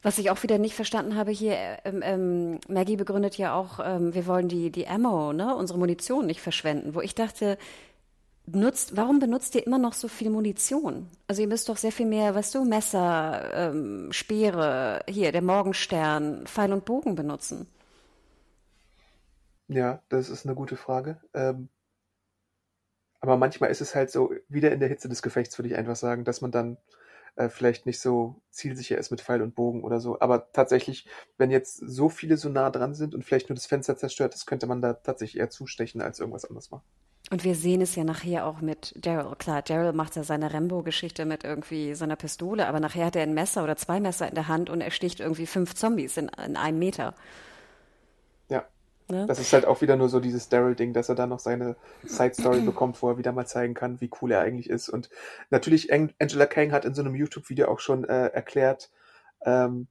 Was ich auch wieder nicht verstanden habe hier, ähm, ähm, Maggie begründet ja auch, ähm, wir wollen die, die Ammo, ne, unsere Munition nicht verschwenden, wo ich dachte, nutzt, warum benutzt ihr immer noch so viel Munition? Also ihr müsst doch sehr viel mehr, weißt du, Messer, ähm, Speere, hier, der Morgenstern, Pfeil und Bogen benutzen. Ja, das ist eine gute Frage. Ähm, aber manchmal ist es halt so, wieder in der Hitze des Gefechts, würde ich einfach sagen, dass man dann äh, vielleicht nicht so zielsicher ist mit Pfeil und Bogen oder so. Aber tatsächlich, wenn jetzt so viele so nah dran sind und vielleicht nur das Fenster zerstört ist, könnte man da tatsächlich eher zustechen als irgendwas anderes machen. Und wir sehen es ja nachher auch mit Daryl. Klar, Daryl macht ja seine Rambo-Geschichte mit irgendwie seiner Pistole, aber nachher hat er ein Messer oder zwei Messer in der Hand und er sticht irgendwie fünf Zombies in, in einem Meter. Ne? Das ist halt auch wieder nur so dieses Daryl-Ding, dass er da noch seine Side-Story *clears throat* bekommt, wo er wieder mal zeigen kann, wie cool er eigentlich ist. Und natürlich, Angela Kang hat in so einem YouTube-Video auch schon äh, erklärt, ähm,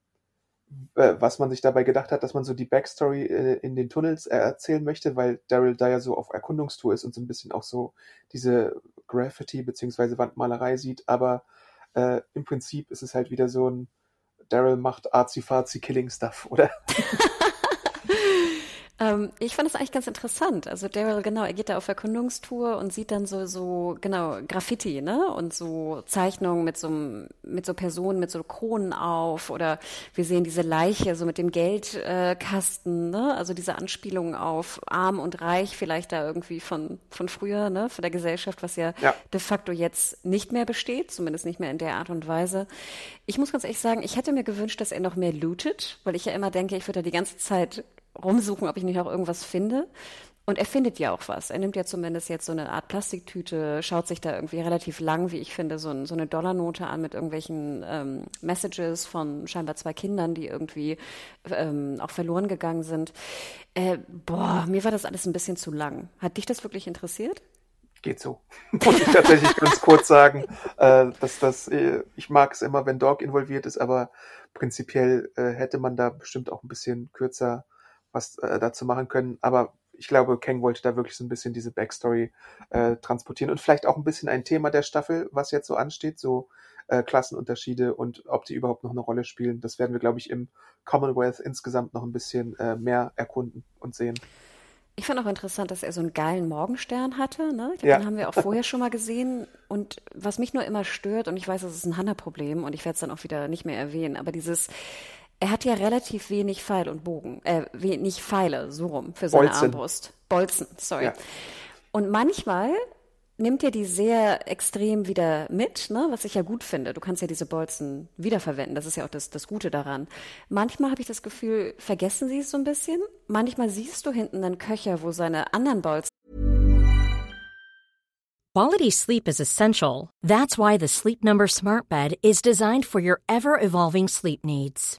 äh, was man sich dabei gedacht hat, dass man so die Backstory äh, in den Tunnels äh, erzählen möchte, weil Daryl da ja so auf Erkundungstour ist und so ein bisschen auch so diese Graffiti bzw. Wandmalerei sieht, aber äh, im Prinzip ist es halt wieder so ein Daryl macht arzi-fazi Killing Stuff, oder? *laughs* *laughs* Ähm, ich fand es eigentlich ganz interessant. Also Daryl, genau, er geht da auf Erkundungstour und sieht dann so, so, genau, Graffiti, ne? Und so Zeichnungen mit so, mit so Personen, mit so Kronen auf oder wir sehen diese Leiche so mit dem Geldkasten, äh, ne? Also diese Anspielungen auf arm und reich vielleicht da irgendwie von, von früher, ne? Von der Gesellschaft, was ja, ja de facto jetzt nicht mehr besteht, zumindest nicht mehr in der Art und Weise. Ich muss ganz ehrlich sagen, ich hätte mir gewünscht, dass er noch mehr lootet, weil ich ja immer denke, ich würde da die ganze Zeit rumsuchen, ob ich nicht noch irgendwas finde. Und er findet ja auch was. Er nimmt ja zumindest jetzt so eine Art Plastiktüte, schaut sich da irgendwie relativ lang, wie ich finde, so, ein, so eine Dollarnote an mit irgendwelchen ähm, Messages von scheinbar zwei Kindern, die irgendwie ähm, auch verloren gegangen sind. Äh, boah, mir war das alles ein bisschen zu lang. Hat dich das wirklich interessiert? Geht so. *laughs* Muss ich tatsächlich ganz kurz sagen, äh, dass das, äh, ich mag es immer, wenn Dog involviert ist, aber prinzipiell äh, hätte man da bestimmt auch ein bisschen kürzer was äh, dazu machen können. Aber ich glaube, Kang wollte da wirklich so ein bisschen diese Backstory äh, transportieren und vielleicht auch ein bisschen ein Thema der Staffel, was jetzt so ansteht, so äh, Klassenunterschiede und ob die überhaupt noch eine Rolle spielen. Das werden wir, glaube ich, im Commonwealth insgesamt noch ein bisschen äh, mehr erkunden und sehen. Ich fand auch interessant, dass er so einen geilen Morgenstern hatte. Ne? Glaub, ja. Den haben wir auch vorher schon mal gesehen. Und was mich nur immer stört, und ich weiß, das ist ein Hanna-Problem und ich werde es dann auch wieder nicht mehr erwähnen, aber dieses, er hat ja relativ wenig Pfeil und Bogen, äh, wenig Pfeile, so rum, für seine Bolzen. Armbrust. Bolzen, sorry. Ja. Und manchmal nimmt ja die sehr extrem wieder mit, ne? was ich ja gut finde. Du kannst ja diese Bolzen wiederverwenden. Das ist ja auch das, das Gute daran. Manchmal habe ich das Gefühl, vergessen sie es so ein bisschen. Manchmal siehst du hinten einen Köcher, wo seine anderen Bolzen. Quality sleep is essential. That's why the Sleep Number Smart Bed is designed for your ever evolving sleep needs.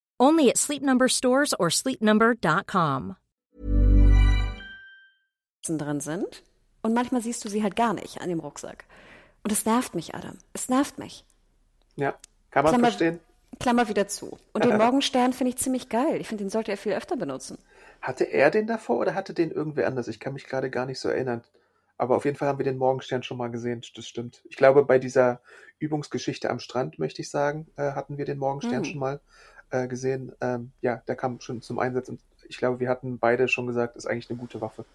Only at Sleep Number stores or sleepnumber.com. drin sind. Und manchmal siehst du sie halt gar nicht an dem Rucksack. Und es nervt mich, Adam. Es nervt mich. Ja, kann man Klammer, verstehen. Klammer wieder zu. Und den *laughs* Morgenstern finde ich ziemlich geil. Ich finde, den sollte er viel öfter benutzen. Hatte er den davor oder hatte den irgendwer anders? Ich kann mich gerade gar nicht so erinnern. Aber auf jeden Fall haben wir den Morgenstern schon mal gesehen. Das stimmt. Ich glaube, bei dieser Übungsgeschichte am Strand, möchte ich sagen, äh, hatten wir den Morgenstern Hm. schon mal äh, gesehen. Ähm, ja, der kam schon zum Einsatz. Und ich glaube, wir hatten beide schon gesagt, ist eigentlich eine gute Waffe.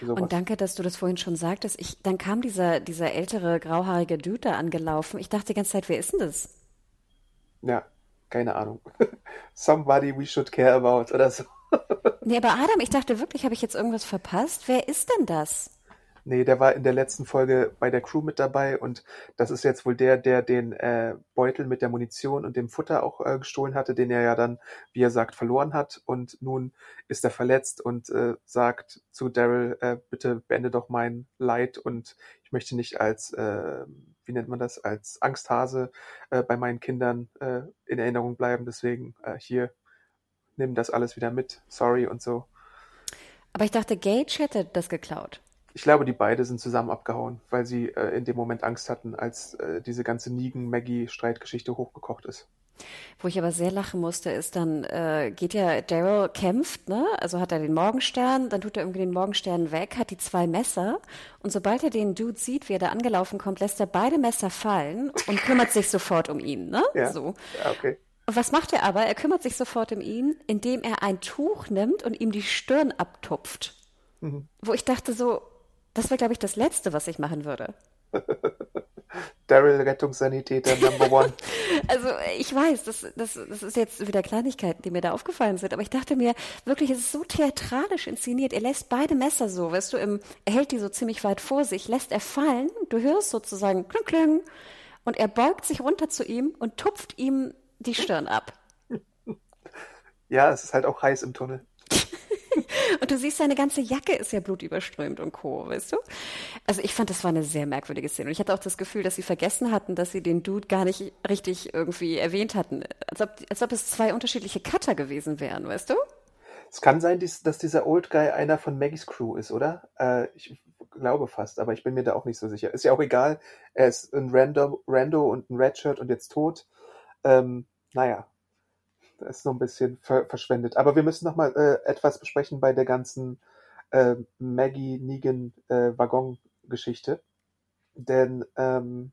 sowas. Und danke, dass du das vorhin schon sagtest. Ich, dann kam dieser, dieser ältere, grauhaarige Dude da angelaufen. Ich dachte die ganze Zeit, wer ist denn das? Ja, keine Ahnung. *laughs* Somebody we should care about oder so. Nee, aber Adam, ich dachte wirklich, habe ich jetzt irgendwas verpasst? Wer ist denn das? Nee, der war in der letzten Folge bei der Crew mit dabei und das ist jetzt wohl der, der den äh, Beutel mit der Munition und dem Futter auch äh, gestohlen hatte, den er ja dann, wie er sagt, verloren hat und nun ist er verletzt und äh, sagt zu Daryl, äh, bitte beende doch mein Leid und ich möchte nicht als, äh, wie nennt man das, als Angsthase äh, bei meinen Kindern äh, in Erinnerung bleiben, deswegen äh, hier, nimm das alles wieder mit, sorry und so. Aber ich dachte, Gage hätte das geklaut. Ich glaube, die beide sind zusammen abgehauen, weil sie äh, in dem Moment Angst hatten, als äh, diese ganze Negan-Maggie-Streitgeschichte hochgekocht ist. Wo ich aber sehr lachen musste, ist dann, äh, geht ja, Daryl kämpft, ne? Also hat er den Morgenstern, dann tut er irgendwie den Morgenstern weg, hat die zwei Messer und sobald er den Dude sieht, wie er da angelaufen kommt, lässt er beide Messer fallen und kümmert sich sofort um ihn, ne? Ja, So. ja okay. Und was macht er aber? Er kümmert sich sofort um ihn, indem er ein Tuch nimmt und ihm die Stirn abtupft. Wo ich dachte so, das wäre, glaube ich, das Letzte, was ich machen würde. *laughs* Daryl Rettungssanitäter Number One. *laughs* Also ich weiß, das, das, das ist jetzt wieder Kleinigkeiten, die mir da aufgefallen sind, aber ich dachte mir, wirklich, es ist so theatralisch inszeniert. Er lässt beide Messer so, weißt du, im, er hält die so ziemlich weit vor sich, lässt er fallen, du hörst sozusagen kling, kling, und er beugt sich runter zu ihm und tupft ihm die Stirn ab. *laughs* Ja, es ist halt auch heiß im Tunnel. *laughs* Und du siehst, seine ganze Jacke ist ja blutüberströmt und Co., weißt du? Also ich fand, das war eine sehr merkwürdige Szene. Und ich hatte auch das Gefühl, dass sie vergessen hatten, dass sie den Dude gar nicht richtig irgendwie erwähnt hatten. Als ob, als ob es zwei unterschiedliche Cutter gewesen wären, weißt du? Es kann sein, dass dieser Old Guy einer von Maggies Crew ist, oder? Äh, ich glaube fast, aber ich bin mir da auch nicht so sicher. Ist ja auch egal. Er ist ein Rando, Rando und ein Redshirt und jetzt tot. Ähm, naja, das ist so ein bisschen ver verschwendet. Aber wir müssen noch mal äh, etwas besprechen bei der ganzen äh, Maggie Negan äh, Waggon-Geschichte. Denn ähm,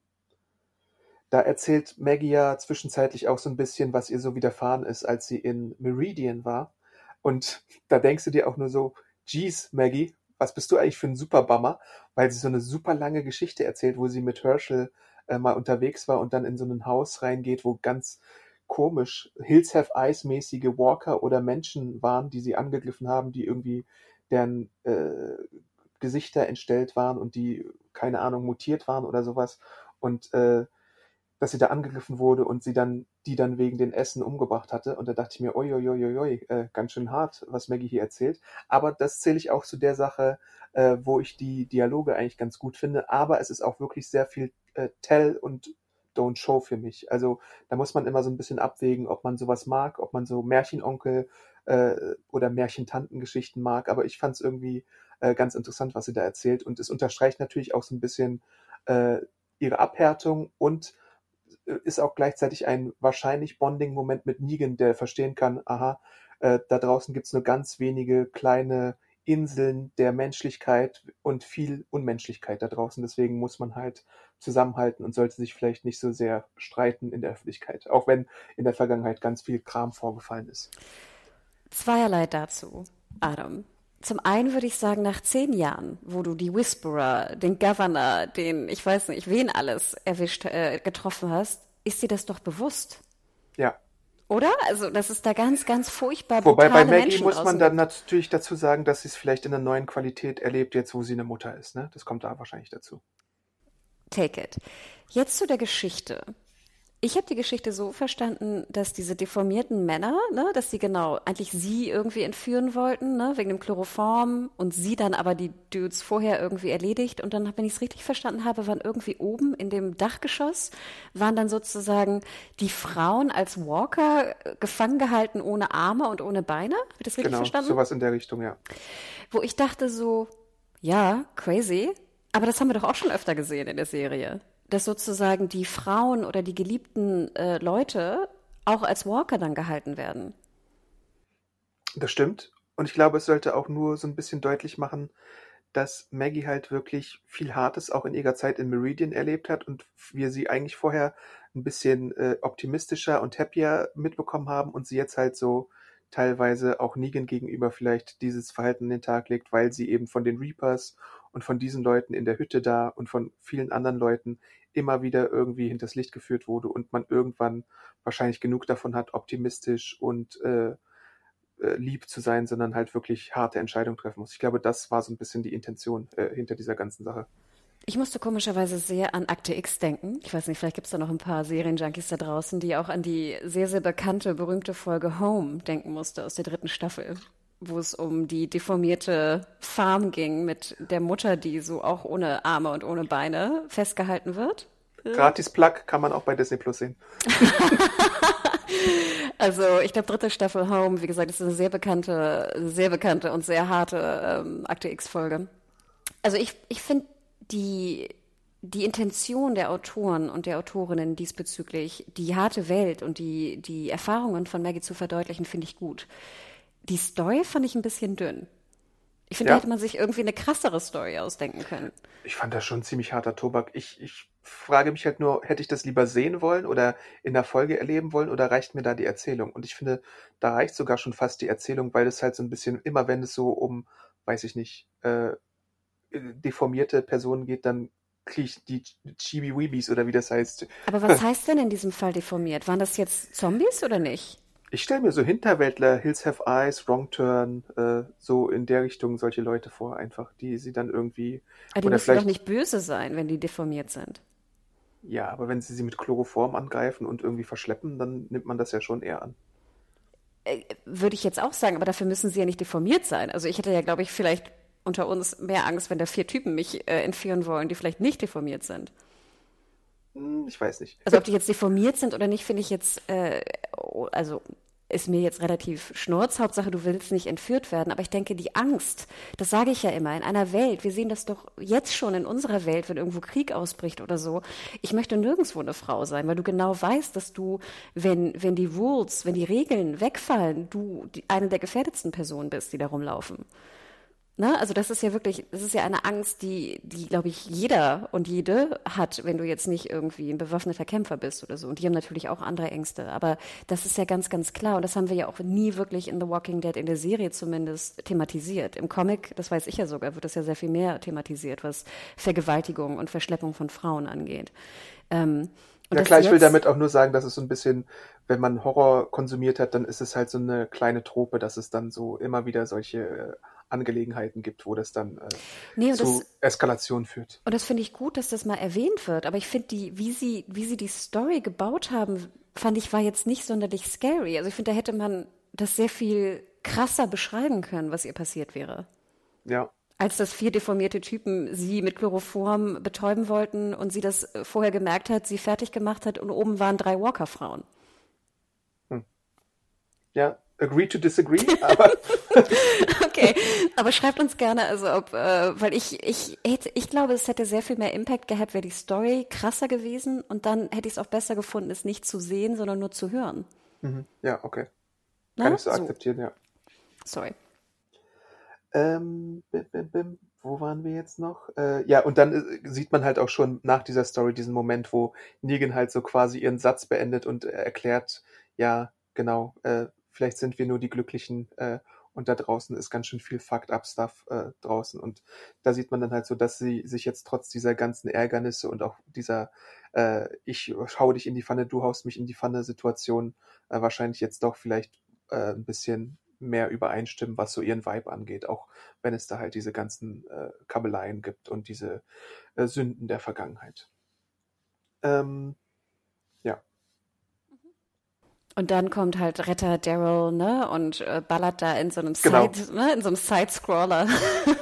da erzählt Maggie ja zwischenzeitlich auch so ein bisschen, was ihr so widerfahren ist, als sie in Meridian war. Und *laughs* da denkst du dir auch nur so, geez, Maggie, was bist du eigentlich für ein Superbummer? Weil sie so eine super lange Geschichte erzählt, wo sie mit Herschel äh, mal unterwegs war und dann in so ein Haus reingeht, wo ganz komisch Hills Have Eyes mäßige Walker oder Menschen waren, die sie angegriffen haben, die irgendwie deren äh, Gesichter entstellt waren und die, keine Ahnung, mutiert waren oder sowas. Und äh, dass sie da angegriffen wurde und sie dann, die dann wegen den Essen umgebracht hatte. Und da dachte ich mir, oi, oi, oi, oi, äh, ganz schön hart, was Maggie hier erzählt. Aber das zähle ich auch zu der Sache, äh, wo ich die Dialoge eigentlich ganz gut finde. Aber es ist auch wirklich sehr viel äh, Tell und Don't Show für mich. Also da muss man immer so ein bisschen abwägen, ob man sowas mag, ob man so Märchenonkel äh, oder Märchentantengeschichten mag. Aber ich fand es irgendwie äh, ganz interessant, was sie da erzählt. Und es unterstreicht natürlich auch so ein bisschen äh, ihre Abhärtung und äh, ist auch gleichzeitig ein wahrscheinlich Bonding-Moment mit Negan, der verstehen kann, aha, äh, da draußen gibt's nur ganz wenige kleine Inseln der Menschlichkeit und viel Unmenschlichkeit da draußen. Deswegen muss man halt zusammenhalten und sollte sich vielleicht nicht so sehr streiten in der Öffentlichkeit, auch wenn in der Vergangenheit ganz viel Kram vorgefallen ist. Zweierlei dazu, Adam. Zum einen würde ich sagen, nach zehn Jahren, wo du die Whisperer, den Governor, den, ich weiß nicht, wen alles erwischt, äh, getroffen hast, ist dir das doch bewusst. Ja. Oder? Also, das ist da ganz, ganz furchtbar Wobei bei Maggie Menschen muss man dann natürlich dazu sagen, dass sie es vielleicht in einer neuen Qualität erlebt, jetzt wo sie eine Mutter ist. Ne? Das kommt da wahrscheinlich dazu. Take it. Jetzt zu der Geschichte. Ich habe die Geschichte so verstanden, dass diese deformierten Männer, ne, dass sie genau eigentlich sie irgendwie entführen wollten, ne, wegen dem Chloroform und sie dann aber die Dudes vorher irgendwie erledigt. Und dann, wenn ich es richtig verstanden habe, waren irgendwie oben in dem Dachgeschoss, waren dann sozusagen die Frauen als Walker gefangen gehalten ohne Arme und ohne Beine. Habe ich das richtig genau, verstanden? sowas in der Richtung, ja. Wo ich dachte so, ja, crazy. Aber das haben wir doch auch schon öfter gesehen in der Serie dass sozusagen die Frauen oder die geliebten äh, Leute auch als Walker dann gehalten werden. Das stimmt. Und ich glaube, es sollte auch nur so ein bisschen deutlich machen, dass Maggie halt wirklich viel Hartes auch in ihrer Zeit in Meridian erlebt hat und wir sie eigentlich vorher ein bisschen äh, optimistischer und happier mitbekommen haben und sie jetzt halt so teilweise auch Negan gegenüber vielleicht dieses Verhalten an den Tag legt, weil sie eben von den Reapers und von diesen Leuten in der Hütte da und von vielen anderen Leuten immer wieder irgendwie hinters Licht geführt wurde und man irgendwann wahrscheinlich genug davon hat, optimistisch und äh, äh, lieb zu sein, sondern halt wirklich harte Entscheidungen treffen muss. Ich glaube, das war so ein bisschen die Intention äh, hinter dieser ganzen Sache. Ich musste komischerweise sehr an Akte X denken. Ich weiß nicht, vielleicht gibt es da noch ein paar Serienjunkies da draußen, die auch an die sehr, sehr bekannte, berühmte Folge Home denken musste aus der dritten Staffel, wo es um die deformierte Farm ging mit der Mutter, die so auch ohne Arme und ohne Beine festgehalten wird. Gratis Plug kann man auch bei Disney Plus sehen. *laughs* also ich glaube, dritte Staffel Home, wie gesagt, ist eine sehr bekannte, sehr bekannte und sehr harte ähm, Akte X-Folge. Also ich, ich finde die, die Intention der Autoren und der Autorinnen diesbezüglich, die harte Welt und die, die Erfahrungen von Maggie zu verdeutlichen, finde ich gut. Die Story fand ich ein bisschen dünn. Ich finde, ja. da hätte man sich irgendwie eine krassere Story ausdenken können. Ich fand das schon ziemlich harter Tobak. Ich, ich frage mich halt nur, hätte ich das lieber sehen wollen oder in der Folge erleben wollen oder reicht mir da die Erzählung? Und ich finde, da reicht sogar schon fast die Erzählung, weil es halt so ein bisschen, immer wenn es so um, weiß ich nicht, äh, deformierte Personen geht, dann kriege ich die Chibi-Weebies oder wie das heißt. Aber was *laughs* heißt denn in diesem Fall deformiert? Waren das jetzt Zombies oder nicht? Ich stelle mir so Hinterwäldler, Hills Have Eyes, Wrong Turn, äh, so in der Richtung solche Leute vor, einfach, die sie dann irgendwie. Aber die müssen doch nicht böse sein, wenn die deformiert sind. Ja, aber wenn sie sie mit Chloroform angreifen und irgendwie verschleppen, dann nimmt man das ja schon eher an. Äh, würde ich jetzt auch sagen, aber dafür müssen sie ja nicht deformiert sein. Also ich hätte ja, glaube ich, vielleicht unter uns mehr Angst, wenn da vier Typen mich äh, entführen wollen, die vielleicht nicht deformiert sind. Hm, ich weiß nicht. Also ob die jetzt deformiert sind oder nicht, finde ich jetzt, äh, also ist mir jetzt relativ schnurz. Hauptsache, du willst nicht entführt werden. Aber ich denke, die Angst, das sage ich ja immer, in einer Welt, wir sehen das doch jetzt schon in unserer Welt, wenn irgendwo Krieg ausbricht oder so. Ich möchte nirgendwo eine Frau sein, weil du genau weißt, dass du, wenn, wenn die Rules, wenn die Regeln wegfallen, du die, eine der gefährdetsten Personen bist, die da rumlaufen. Ne? Also das ist ja wirklich, das ist ja eine Angst, die, die, glaube ich, jeder und jede hat, wenn du jetzt nicht irgendwie ein bewaffneter Kämpfer bist oder so. Und die haben natürlich auch andere Ängste. Aber das ist ja ganz, ganz klar. Und das haben wir ja auch nie wirklich in The Walking Dead, in der Serie zumindest, thematisiert. Im Comic, das weiß ich ja sogar, wird das ja sehr viel mehr thematisiert, was Vergewaltigung und Verschleppung von Frauen angeht. Ähm, ja klar, ich will damit auch nur sagen, dass es so ein bisschen, wenn man Horror konsumiert hat, dann ist es halt so eine kleine Trope, dass es dann so immer wieder solche äh, Angelegenheiten gibt, wo das dann äh, nee, zu das, Eskalation führt. Und das finde ich gut, dass das mal erwähnt wird. Aber ich finde, die, wie sie, wie sie die Story gebaut haben, fand ich, war jetzt nicht sonderlich scary. Also ich finde, da hätte man das sehr viel krasser beschreiben können, was ihr passiert wäre. Ja. Als dass vier deformierte Typen sie mit Chloroform betäuben wollten und sie das vorher gemerkt hat, sie fertig gemacht hat und oben waren drei Walker-Frauen. Hm. Ja, agree to disagree, *laughs* aber. *laughs* okay, aber schreibt uns gerne, also ob, äh, weil ich, ich ich glaube, es hätte sehr viel mehr Impact gehabt, wäre die Story krasser gewesen und dann hätte ich es auch besser gefunden, es nicht zu sehen, sondern nur zu hören. Mhm. Ja, okay. Kann Na? ich so, so akzeptieren, ja. Sorry. Ähm, bim, bim, bim, wo waren wir jetzt noch? Äh, ja, und dann äh, sieht man halt auch schon nach dieser Story diesen Moment, wo Negan halt so quasi ihren Satz beendet und äh, erklärt, ja, genau, äh, vielleicht sind wir nur die Glücklichen äh, und da draußen ist ganz schön viel Fucked Up Stuff äh, draußen und da sieht man dann halt so, dass sie sich jetzt trotz dieser ganzen Ärgernisse und auch dieser äh, ich hau dich in die Pfanne, du haust mich in die Pfanne Situation äh, wahrscheinlich jetzt doch vielleicht äh, ein bisschen mehr übereinstimmen, was so ihren Vibe angeht, auch wenn es da halt diese ganzen äh, Kabeleien gibt und diese äh, Sünden der Vergangenheit. Ähm. Und dann kommt halt Retter Daryl, ne, und äh, ballert da in so einem Genau. Side, ne, in so einem Side-Scroller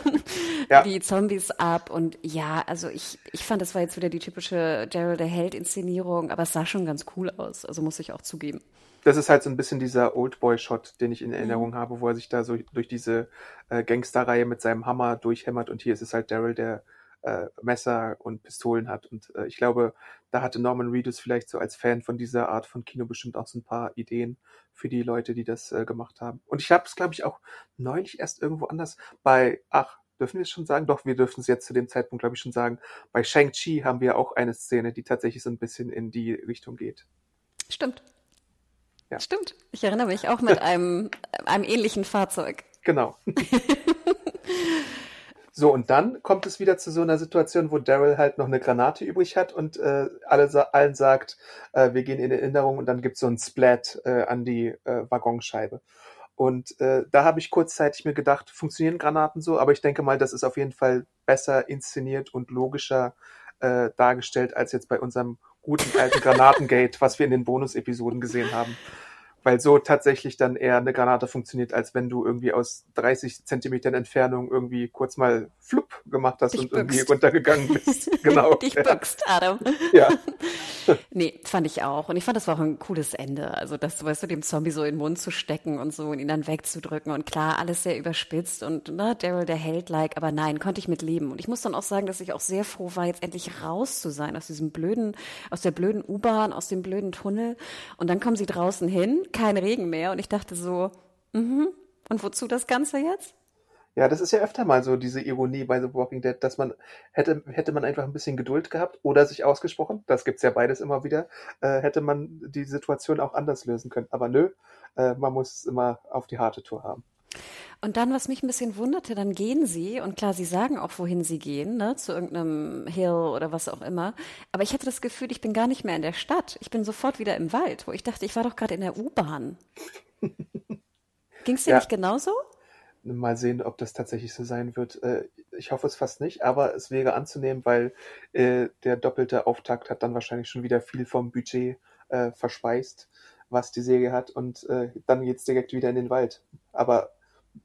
*laughs* Ja. die Zombies ab. Und ja, also ich, ich fand, das war jetzt wieder die typische Daryl der Held-Inszenierung, aber es sah schon ganz cool aus, also muss ich auch zugeben. Das ist halt so ein bisschen dieser Oldboy-Shot, den ich in Erinnerung habe, wo er sich da so durch diese äh, Gangsterreihe mit seinem Hammer durchhämmert und hier ist es halt Daryl, der äh, Messer und Pistolen hat. Und äh, ich glaube, da hatte Norman Reedus vielleicht so als Fan von dieser Art von Kino bestimmt auch so ein paar Ideen für die Leute, die das äh, gemacht haben. Und ich habe es, glaube ich, auch neulich erst irgendwo anders bei, ach, dürfen wir es schon sagen? Doch, wir dürfen es jetzt zu dem Zeitpunkt, glaube ich, schon sagen. Bei Shang-Chi haben wir auch eine Szene, die tatsächlich so ein bisschen in die Richtung geht. Stimmt. Ja. Stimmt. Ich erinnere mich auch mit *laughs* einem, einem ähnlichen Fahrzeug. Genau. *laughs* So, und dann kommt es wieder zu so einer Situation, wo Daryl halt noch eine Granate übrig hat und äh, alle, allen sagt, äh, wir gehen in Erinnerung und dann gibt es so ein Splat äh, an die äh, Waggonscheibe. Und äh, da habe ich kurzzeitig mir gedacht, funktionieren Granaten so, aber ich denke mal, das ist auf jeden Fall besser inszeniert und logischer äh, dargestellt als jetzt bei unserem guten alten Granatengate, was wir in den Bonus-Episoden gesehen haben. Weil so tatsächlich dann eher eine Granate funktioniert, als wenn du irgendwie aus 30 Zentimetern Entfernung irgendwie kurz mal flupp gemacht hast Dich und irgendwie bückst. runtergegangen bist. *laughs* Genau. Dich ja. bückst, Adam. ja. *laughs* Nee, fand ich auch. Und ich fand, das war auch ein cooles Ende. Also, das, weißt du, dem Zombie so in den Mund zu stecken und so und ihn dann wegzudrücken. Und klar, alles sehr überspitzt und, ne, Daryl der Held-like. Aber nein, konnte ich mit leben. Und ich muss dann auch sagen, dass ich auch sehr froh war, jetzt endlich raus zu sein aus diesem blöden, aus der blöden U-Bahn, aus dem blöden Tunnel. Und dann kommen sie draußen hin, kein Regen mehr. Und ich dachte so, mhm, und wozu das Ganze jetzt? Ja, das ist ja öfter mal so diese Ironie bei The Walking Dead, dass man hätte, hätte man einfach ein bisschen Geduld gehabt oder sich ausgesprochen, das gibt's ja beides immer wieder, äh, hätte man die Situation auch anders lösen können. Aber nö, äh, man muss es immer auf die harte Tour haben. Und dann, was mich ein bisschen wunderte, dann gehen sie, und klar, sie sagen auch, wohin sie gehen, ne, zu irgendeinem Hill oder was auch immer. Aber ich hatte das Gefühl, ich bin gar nicht mehr in der Stadt. Ich bin sofort wieder im Wald, wo ich dachte, ich war doch gerade in der U-Bahn. *laughs* Ging es dir Ja. nicht genauso? Mal sehen, ob das tatsächlich so sein wird. Äh, ich hoffe es fast nicht, aber es wäre anzunehmen, weil äh, der doppelte Auftakt hat dann wahrscheinlich schon wieder viel vom Budget äh, verspeist, was die Serie hat. Und dann geht's direkt wieder in den Wald. Aber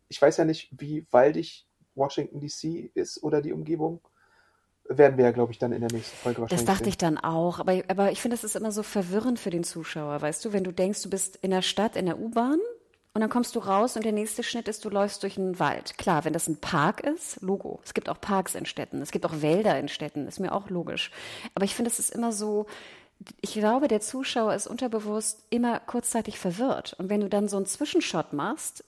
ich weiß ja nicht, wie waldig Washington DC ist oder die Umgebung. Werden wir ja, glaube ich, dann in der nächsten Folge Das wahrscheinlich dachte sehen. ich dann auch. Aber, aber ich finde, das ist immer so verwirrend für den Zuschauer, weißt du, wenn du denkst, du bist in der Stadt, in der U-Bahn und dann kommst du raus und der nächste Schnitt ist, du läufst durch einen Wald. Klar, wenn das ein Park ist, Logo. Es gibt auch Parks in Städten. Es gibt auch Wälder in Städten. Ist mir auch logisch. Aber ich finde, es ist immer so, ich glaube, der Zuschauer ist unterbewusst immer kurzzeitig verwirrt. Und wenn du dann so einen Zwischenshot machst,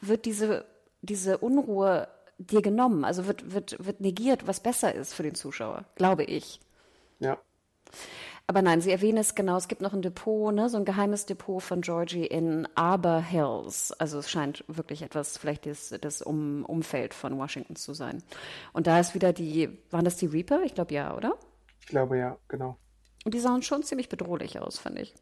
wird diese, diese Unruhe dir genommen. Also wird, wird, wird negiert, was besser ist für den Zuschauer, glaube ich. Ja. Aber nein, Sie erwähnen es genau. Es gibt noch ein Depot, ne, so ein geheimes Depot von Georgie in Arbor Hills. Also es scheint wirklich etwas, vielleicht das, das um, Umfeld von Washington zu sein. Und da ist wieder die, waren das die Reaper? Ich glaube ja, oder? Ich glaube ja, genau. Und die sahen schon ziemlich bedrohlich aus, fand ich.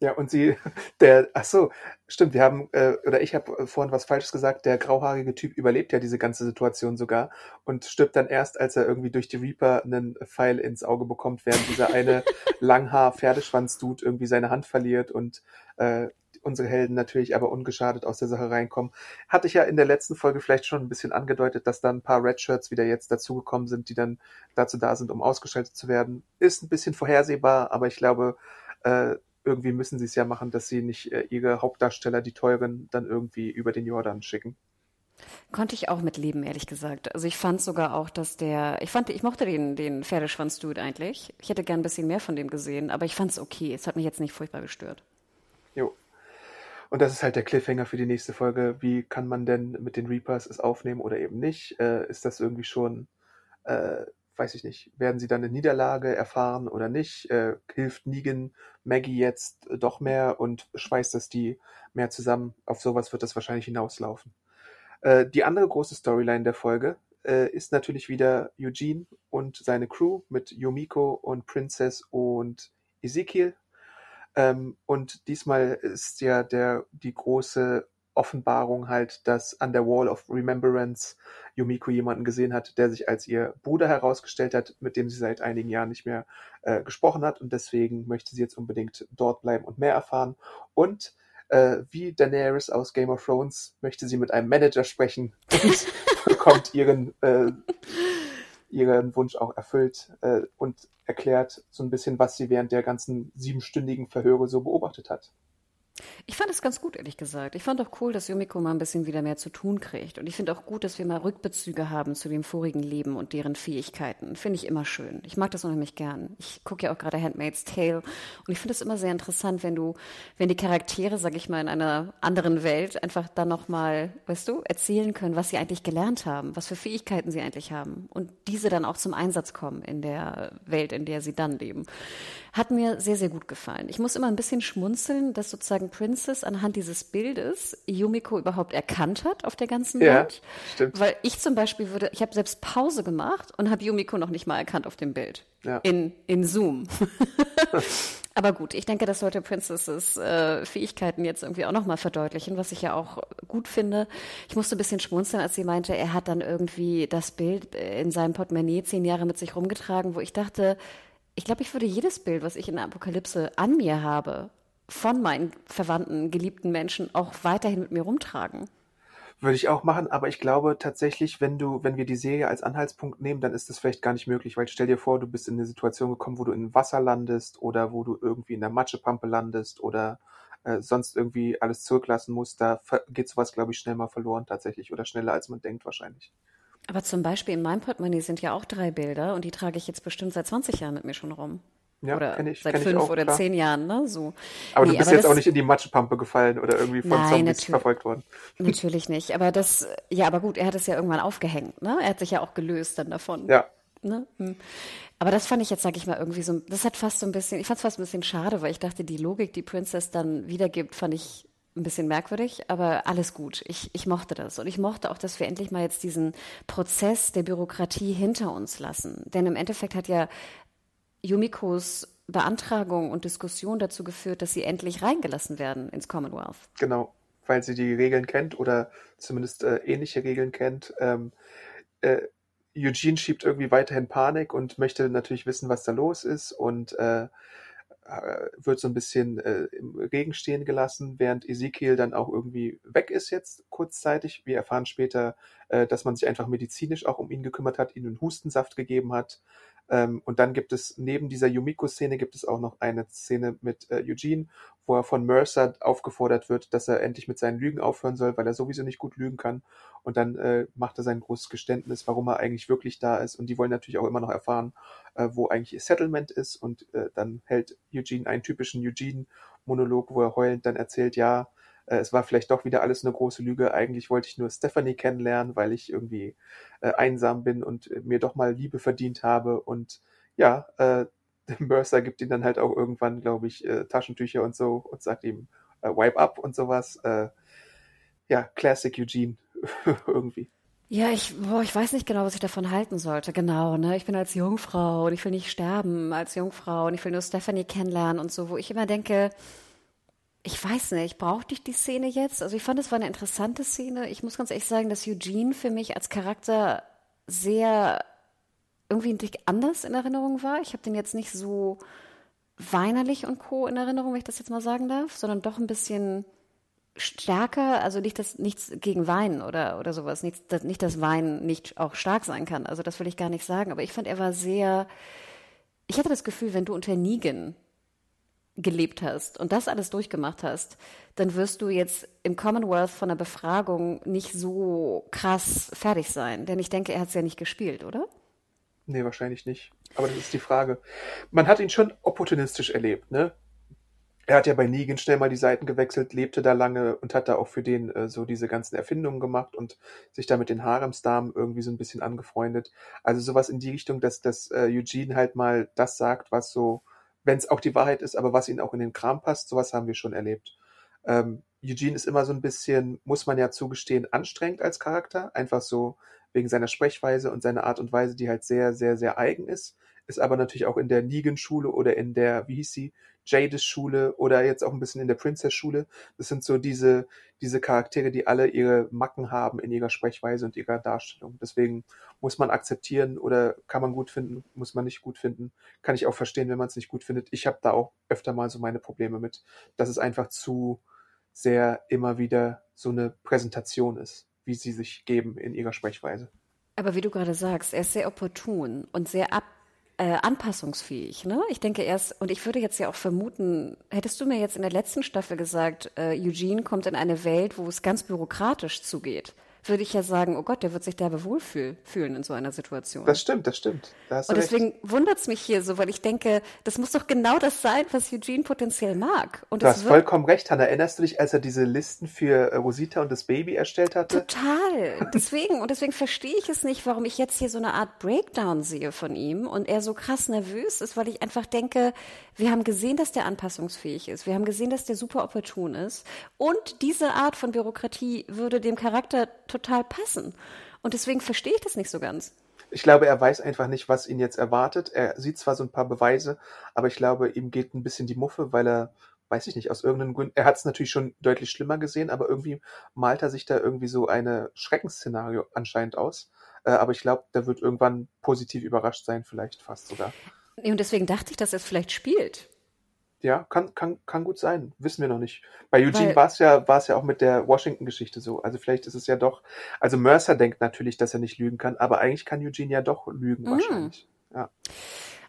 Ja, und sie, *laughs* der, ach so, stimmt, wir haben, äh, oder ich habe vorhin was Falsches gesagt, der grauhaarige Typ überlebt ja diese ganze Situation sogar und stirbt dann erst, als er irgendwie durch die Reaper einen Pfeil ins Auge bekommt, während dieser eine *laughs* Langhaar-Pferdeschwanz-Dude irgendwie seine Hand verliert und äh, unsere Helden natürlich aber ungeschadet aus der Sache reinkommen. Hatte ich ja in der letzten Folge vielleicht schon ein bisschen angedeutet, dass da ein paar Redshirts wieder jetzt dazugekommen sind, die dann dazu da sind, um ausgeschaltet zu werden. Ist ein bisschen vorhersehbar, aber ich glaube, äh, irgendwie müssen sie es ja machen, dass sie nicht äh, ihre Hauptdarsteller, die teuren, dann irgendwie über den Jordan schicken. Konnte ich auch mit leben, ehrlich gesagt. Also ich fand sogar auch, dass der, ich fand, ich mochte den, den Pferdeschwanz-Dude eigentlich. Ich hätte gern ein bisschen mehr von dem gesehen, aber ich fand es okay. Es hat mich jetzt nicht furchtbar gestört. Jo. Und das ist halt der Cliffhanger für die nächste Folge. Wie kann man denn mit den Reapers es aufnehmen oder eben nicht? Äh, ist das irgendwie schon, äh, weiß ich nicht, werden sie dann eine Niederlage erfahren oder nicht? Äh, hilft Negan Maggie jetzt doch mehr und schweißt das die mehr zusammen? Auf sowas wird das wahrscheinlich hinauslaufen. Äh, die andere große Storyline der Folge äh, ist natürlich wieder Eugene und seine Crew mit Yumiko und Princess und Ezekiel. Ähm, und diesmal ist ja der, die große Offenbarung halt, dass an der Wall of Remembrance Yumiko jemanden gesehen hat, der sich als ihr Bruder herausgestellt hat, mit dem sie seit einigen Jahren nicht mehr äh, gesprochen hat und deswegen möchte sie jetzt unbedingt dort bleiben und mehr erfahren. Und äh, wie Daenerys aus Game of Thrones möchte sie mit einem Manager sprechen und *laughs* bekommt ihren, äh, ihren Wunsch auch erfüllt äh, und erklärt so ein bisschen, was sie während der ganzen siebenstündigen Verhöre so beobachtet hat. Ich fand es ganz gut, ehrlich gesagt. Ich fand auch cool, dass Yumiko mal ein bisschen wieder mehr zu tun kriegt. Und ich finde auch gut, dass wir mal Rückbezüge haben zu dem vorigen Leben und deren Fähigkeiten. Finde ich immer schön. Ich mag das unheimlich gern. Ich gucke ja auch gerade Handmaid's Tale. Und ich finde es immer sehr interessant, wenn du, wenn die Charaktere, sag ich mal, in einer anderen Welt einfach dann nochmal, weißt du, erzählen können, was sie eigentlich gelernt haben, was für Fähigkeiten sie eigentlich haben. Und diese dann auch zum Einsatz kommen in der Welt, in der sie dann leben. Hat mir sehr, sehr gut gefallen. Ich muss immer ein bisschen schmunzeln, dass sozusagen Princess anhand dieses Bildes Yumiko überhaupt erkannt hat auf der ganzen Welt. Ja, stimmt. Weil ich zum Beispiel würde, ich habe selbst Pause gemacht und habe Yumiko noch nicht mal erkannt auf dem Bild. Ja. In, in Zoom. *laughs* Aber gut, ich denke, das sollte Princesses äh, Fähigkeiten jetzt irgendwie auch nochmal verdeutlichen, was ich ja auch gut finde. Ich musste ein bisschen schmunzeln, als sie meinte, er hat dann irgendwie das Bild in seinem Portemonnaie zehn Jahre mit sich rumgetragen, wo ich dachte, ich glaube, ich würde jedes Bild, was ich in der Apokalypse an mir habe, von meinen verwandten, geliebten Menschen auch weiterhin mit mir rumtragen. Würde ich auch machen, aber ich glaube tatsächlich, wenn du, wenn wir die Serie als Anhaltspunkt nehmen, dann ist das vielleicht gar nicht möglich, weil stell dir vor, du bist in eine Situation gekommen, wo du in Wasser landest oder wo du irgendwie in der Matschepampe landest oder äh, sonst irgendwie alles zurücklassen musst, da geht sowas, glaube ich, schnell mal verloren tatsächlich oder schneller als man denkt wahrscheinlich. Aber zum Beispiel in meinem Portemonnaie sind ja auch drei Bilder und die trage ich jetzt bestimmt seit 20 Jahren mit mir schon rum. Ja, oder ich, seit fünf auch, oder klar. zehn Jahren, ne? So. Aber nee, du bist aber jetzt das, auch nicht in die Matschepampe gefallen oder irgendwie von nein, Zombies verfolgt worden. Natürlich nicht. Aber das, ja, aber gut, er hat es ja irgendwann aufgehängt, ne? Er hat sich ja auch gelöst dann davon. Ja. Ne? Hm. Aber das fand ich jetzt, sag ich mal, irgendwie so, das hat fast so ein bisschen, ich fand es fast ein bisschen schade, weil ich dachte, die Logik, die Princess dann wiedergibt, fand ich ein bisschen merkwürdig, aber alles gut. Ich, ich mochte das. Und ich mochte auch, dass wir endlich mal jetzt diesen Prozess der Bürokratie hinter uns lassen. Denn im Endeffekt hat ja Yumikos Beantragung und Diskussion dazu geführt, dass sie endlich reingelassen werden ins Commonwealth. Genau, weil sie die Regeln kennt oder zumindest äh, ähnliche Regeln kennt. Ähm, äh, Eugene schiebt irgendwie weiterhin Panik und möchte natürlich wissen, was da los ist und äh, wird so ein bisschen äh, im Regen stehen gelassen, während Ezekiel dann auch irgendwie weg ist jetzt kurzzeitig. Wir erfahren später, äh, dass man sich einfach medizinisch auch um ihn gekümmert hat, ihm einen Hustensaft gegeben hat, ähm, und dann gibt es neben dieser Yumiko-Szene gibt es auch noch eine Szene mit äh, Eugene, wo er von Mercer aufgefordert wird, dass er endlich mit seinen Lügen aufhören soll, weil er sowieso nicht gut lügen kann. Und dann äh, macht er sein großes Geständnis, warum er eigentlich wirklich da ist. Und die wollen natürlich auch immer noch erfahren, äh, wo eigentlich ihr Settlement ist. Und äh, dann hält Eugene einen typischen Eugene-Monolog, wo er heulend dann erzählt, ja, äh, es war vielleicht doch wieder alles eine große Lüge. Eigentlich wollte ich nur Stephanie kennenlernen, weil ich irgendwie äh, einsam bin und äh, mir doch mal Liebe verdient habe. Und ja, äh, *laughs* Mercer gibt ihm dann halt auch irgendwann, glaube ich, äh, Taschentücher und so und sagt ihm, äh, wipe up und sowas. Äh, ja, Classic Eugene *laughs* irgendwie. Ja, ich, boah, ich weiß nicht genau, was ich davon halten sollte. Genau, ne? Ich bin als Jungfrau und ich will nicht sterben als Jungfrau und ich will nur Stephanie kennenlernen und so, wo ich immer denke, ich weiß nicht, brauchte ich die Szene jetzt? Also ich fand, es war eine interessante Szene. Ich muss ganz ehrlich sagen, dass Eugene für mich als Charakter sehr irgendwie ein anders in Erinnerung war. Ich habe den jetzt nicht so weinerlich und co. in Erinnerung, wenn ich das jetzt mal sagen darf, sondern doch ein bisschen stärker, also nicht das nichts gegen Weinen oder oder sowas, nicht, dass, nicht dass Weinen nicht auch stark sein kann. Also das will ich gar nicht sagen, aber ich fand er war sehr ich hatte das Gefühl, wenn du unter Negan gelebt hast und das alles durchgemacht hast, dann wirst du jetzt im Commonwealth von der Befragung nicht so krass fertig sein. Denn ich denke, er hat es ja nicht gespielt, oder? Nee, wahrscheinlich nicht. Aber das ist die Frage. Man hat ihn schon opportunistisch erlebt, ne? er hat ja bei Negan schnell mal die Seiten gewechselt, lebte da lange und hat da auch für den äh, so diese ganzen Erfindungen gemacht und sich da mit den Haremsdamen irgendwie so ein bisschen angefreundet. Also sowas in die Richtung, dass, dass äh, Eugene halt mal das sagt, was so, wenn es auch die Wahrheit ist, aber was ihn auch in den Kram passt, sowas haben wir schon erlebt. Ähm, Eugene ist immer so ein bisschen, muss man ja zugestehen, anstrengend als Charakter, einfach so wegen seiner Sprechweise und seiner Art und Weise, die halt sehr, sehr, sehr eigen ist ist aber natürlich auch in der Negan-Schule oder in der, wie hieß sie, Jadis-Schule oder jetzt auch ein bisschen in der Princess-Schule. Das sind so diese, diese Charaktere, die alle ihre Macken haben in ihrer Sprechweise und ihrer Darstellung. Deswegen muss man akzeptieren oder kann man gut finden, muss man nicht gut finden. Kann ich auch verstehen, wenn man es nicht gut findet. Ich habe da auch öfter mal so meine Probleme mit, dass es einfach zu sehr immer wieder so eine Präsentation ist, wie sie sich geben in ihrer Sprechweise. Aber wie du gerade sagst, er ist sehr opportun und sehr ab äh, anpassungsfähig. Ne? Ich denke erst, und ich würde jetzt ja auch vermuten, hättest du mir jetzt in der letzten Staffel gesagt, äh, Eugene kommt in eine Welt, wo es ganz bürokratisch zugeht würde ich ja sagen, oh Gott, der wird sich derbe wohlfühlen in so einer Situation. Das stimmt, das stimmt. Da und deswegen wundert es mich hier so, weil ich denke, das muss doch genau das sein, was Eugene potenziell mag. Und du hast vollkommen recht, Hannah. Erinnerst du dich, als er diese Listen für äh, Rosita und das Baby erstellt hatte? Total. *laughs* Deswegen, und deswegen verstehe ich es nicht, warum ich jetzt hier so eine Art Breakdown sehe von ihm und er so krass nervös ist, weil ich einfach denke, wir haben gesehen, dass der anpassungsfähig ist. Wir haben gesehen, dass der super opportun ist. Und diese Art von Bürokratie würde dem Charakter total passen. Und deswegen verstehe ich das nicht so ganz. Ich glaube, er weiß einfach nicht, was ihn jetzt erwartet. Er sieht zwar so ein paar Beweise, aber ich glaube, ihm geht ein bisschen die Muffe, weil er, weiß ich nicht, aus irgendeinem Grund, er hat es natürlich schon deutlich schlimmer gesehen, aber irgendwie malt er sich da irgendwie so eine Schreckensszenario anscheinend aus. Äh, aber ich glaube, der wird irgendwann positiv überrascht sein, vielleicht fast sogar. Und deswegen dachte ich, dass er es vielleicht spielt. Ja, kann, kann, kann gut sein. Wissen wir noch nicht. Bei Eugene war es ja, war es ja auch mit der Washington-Geschichte so. Also vielleicht ist es ja doch. Also Mercer denkt natürlich, dass er nicht lügen kann, aber eigentlich kann Eugene ja doch lügen mm. wahrscheinlich. Ja.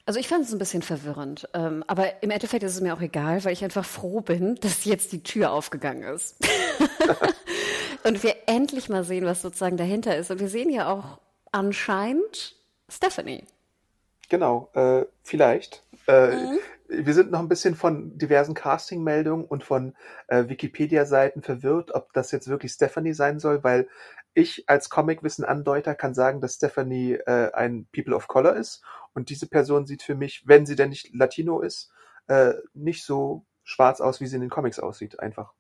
Also ich fand es ein bisschen verwirrend. Ähm, aber im Endeffekt ist es mir auch egal, weil ich einfach froh bin, *laughs* dass jetzt die Tür aufgegangen ist. *laughs* und wir endlich mal sehen, was sozusagen dahinter ist. Und wir sehen ja auch anscheinend Stephanie. Genau, äh, vielleicht. Äh, mhm. Wir sind noch ein bisschen von diversen Casting-Meldungen und von äh, Wikipedia-Seiten verwirrt, ob das jetzt wirklich Stephanie sein soll, weil ich als Comic-Wissen-Andeuter kann sagen, dass Stephanie äh, ein People of Color ist und diese Person sieht für mich, wenn sie denn nicht Latino ist, äh, nicht so schwarz aus, wie sie in den Comics aussieht, einfach.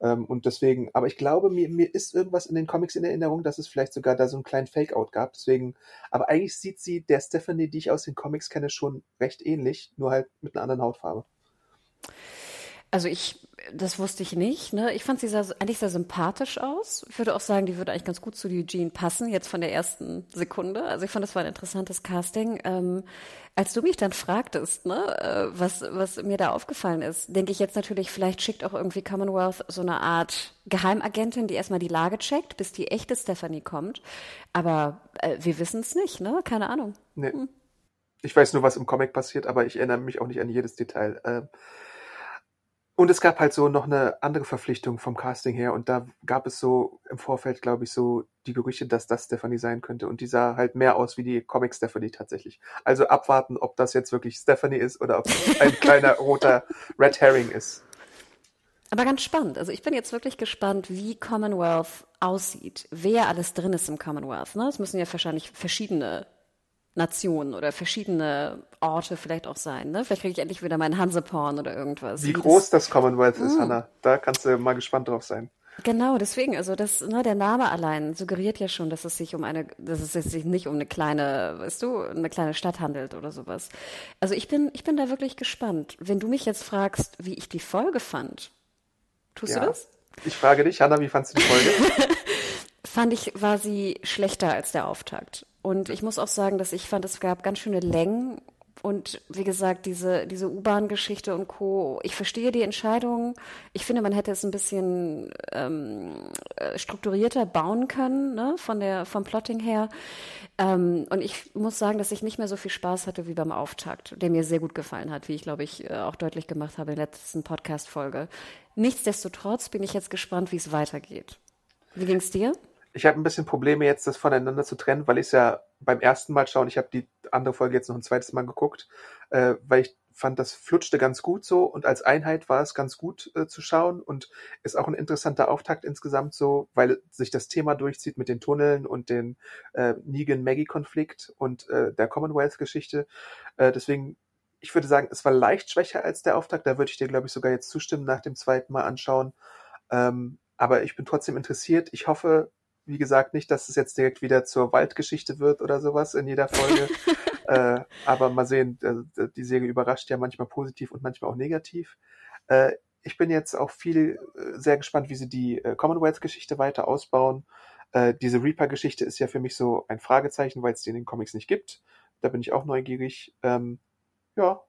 Ähm, und deswegen, aber ich glaube, mir, mir ist irgendwas in den Comics in Erinnerung, dass es vielleicht sogar da so einen kleinen Fake-Out gab. Deswegen, aber eigentlich sieht sie der Stephanie, die ich aus den Comics kenne, schon recht ähnlich, nur halt mit einer anderen Hautfarbe. Also ich, das wusste ich nicht. Ne? Ich fand sie sah eigentlich sehr sympathisch aus. Ich würde auch sagen, die würde eigentlich ganz gut zu Eugene passen, jetzt von der ersten Sekunde. Also ich fand, das war ein interessantes Casting. Ähm, als du mich dann fragtest, ne, äh, was, was mir da aufgefallen ist, denke ich jetzt natürlich, vielleicht schickt auch irgendwie Commonwealth so eine Art Geheimagentin, die erstmal die Lage checkt, bis die echte Stephanie kommt. Aber äh, wir wissen es nicht, ne? Keine Ahnung. Nee. Hm. Ich weiß nur, was im Comic passiert, aber ich erinnere mich auch nicht an jedes Detail. Äh, und es gab halt so noch eine andere Verpflichtung vom Casting her und da gab es so im Vorfeld, glaube ich, so die Gerüchte, dass das Stephanie sein könnte und die sah halt mehr aus wie die Comic Stephanie tatsächlich. Also abwarten, ob das jetzt wirklich Stephanie ist oder ob ein *laughs* kleiner roter Red Herring ist. Aber ganz spannend. Also ich bin jetzt wirklich gespannt, wie Commonwealth aussieht, wer alles drin ist im Commonwealth. Ne? Es müssen ja wahrscheinlich verschiedene Nationen oder verschiedene Orte vielleicht auch sein. Ne? Vielleicht kriege ich endlich wieder meinen Hanseporn oder irgendwas. Wie, groß das, das Commonwealth ist, mm. Hanna. Da kannst du mal gespannt drauf sein. Genau, deswegen, also das, ne, der Name allein suggeriert ja schon, dass es sich um eine, dass es sich nicht um eine kleine, weißt du, eine kleine Stadt handelt oder sowas. Also ich bin, ich bin da wirklich gespannt. Wenn du mich jetzt fragst, wie ich die Folge fand, tust ja. du das? Ich frage dich, Hanna, wie fandst du die Folge? *laughs* fand ich, war sie schlechter als der Auftakt. Und ich muss auch sagen, dass ich fand, es gab ganz schöne Längen. Und wie gesagt, diese, diese U-Bahn-Geschichte und Co. Ich verstehe die Entscheidung. Ich finde, man hätte es ein bisschen ähm, äh, strukturierter bauen können, ne, von der, vom Plotting her. Ähm, und ich muss sagen, dass ich nicht mehr so viel Spaß hatte wie beim Auftakt, der mir sehr gut gefallen hat, wie ich, glaube ich, äh, auch deutlich gemacht habe in der letzten Podcast-Folge. Nichtsdestotrotz bin ich jetzt gespannt, wie es weitergeht. Wie ging es dir? Ich habe ein bisschen Probleme jetzt, das voneinander zu trennen, weil ich es ja beim ersten Mal schauen, ich habe die andere Folge jetzt noch ein zweites Mal geguckt, äh, weil ich fand, das flutschte ganz gut so und als Einheit war es ganz gut äh, zu schauen und ist auch ein interessanter Auftakt insgesamt so, weil sich das Thema durchzieht mit den Tunneln und den äh, Negan-Maggie-Konflikt und äh, der Commonwealth-Geschichte. Äh, deswegen, ich würde sagen, es war leicht schwächer als der Auftakt. Da würde ich dir, glaube ich, sogar jetzt zustimmen nach dem zweiten Mal anschauen. Ähm, aber ich bin trotzdem interessiert. Ich hoffe, wie gesagt, nicht, dass es jetzt direkt wieder zur Waldgeschichte wird oder sowas in jeder Folge. *laughs* äh, aber mal sehen, äh, die Serie überrascht ja manchmal positiv und manchmal auch negativ. Äh, ich bin jetzt auch viel äh, sehr gespannt, wie sie die äh, Commonwealth-Geschichte weiter ausbauen. Diese Reaper-Geschichte ist ja für mich so ein Fragezeichen, weil es die in den Comics nicht gibt. Da bin ich auch neugierig. Ähm, ja,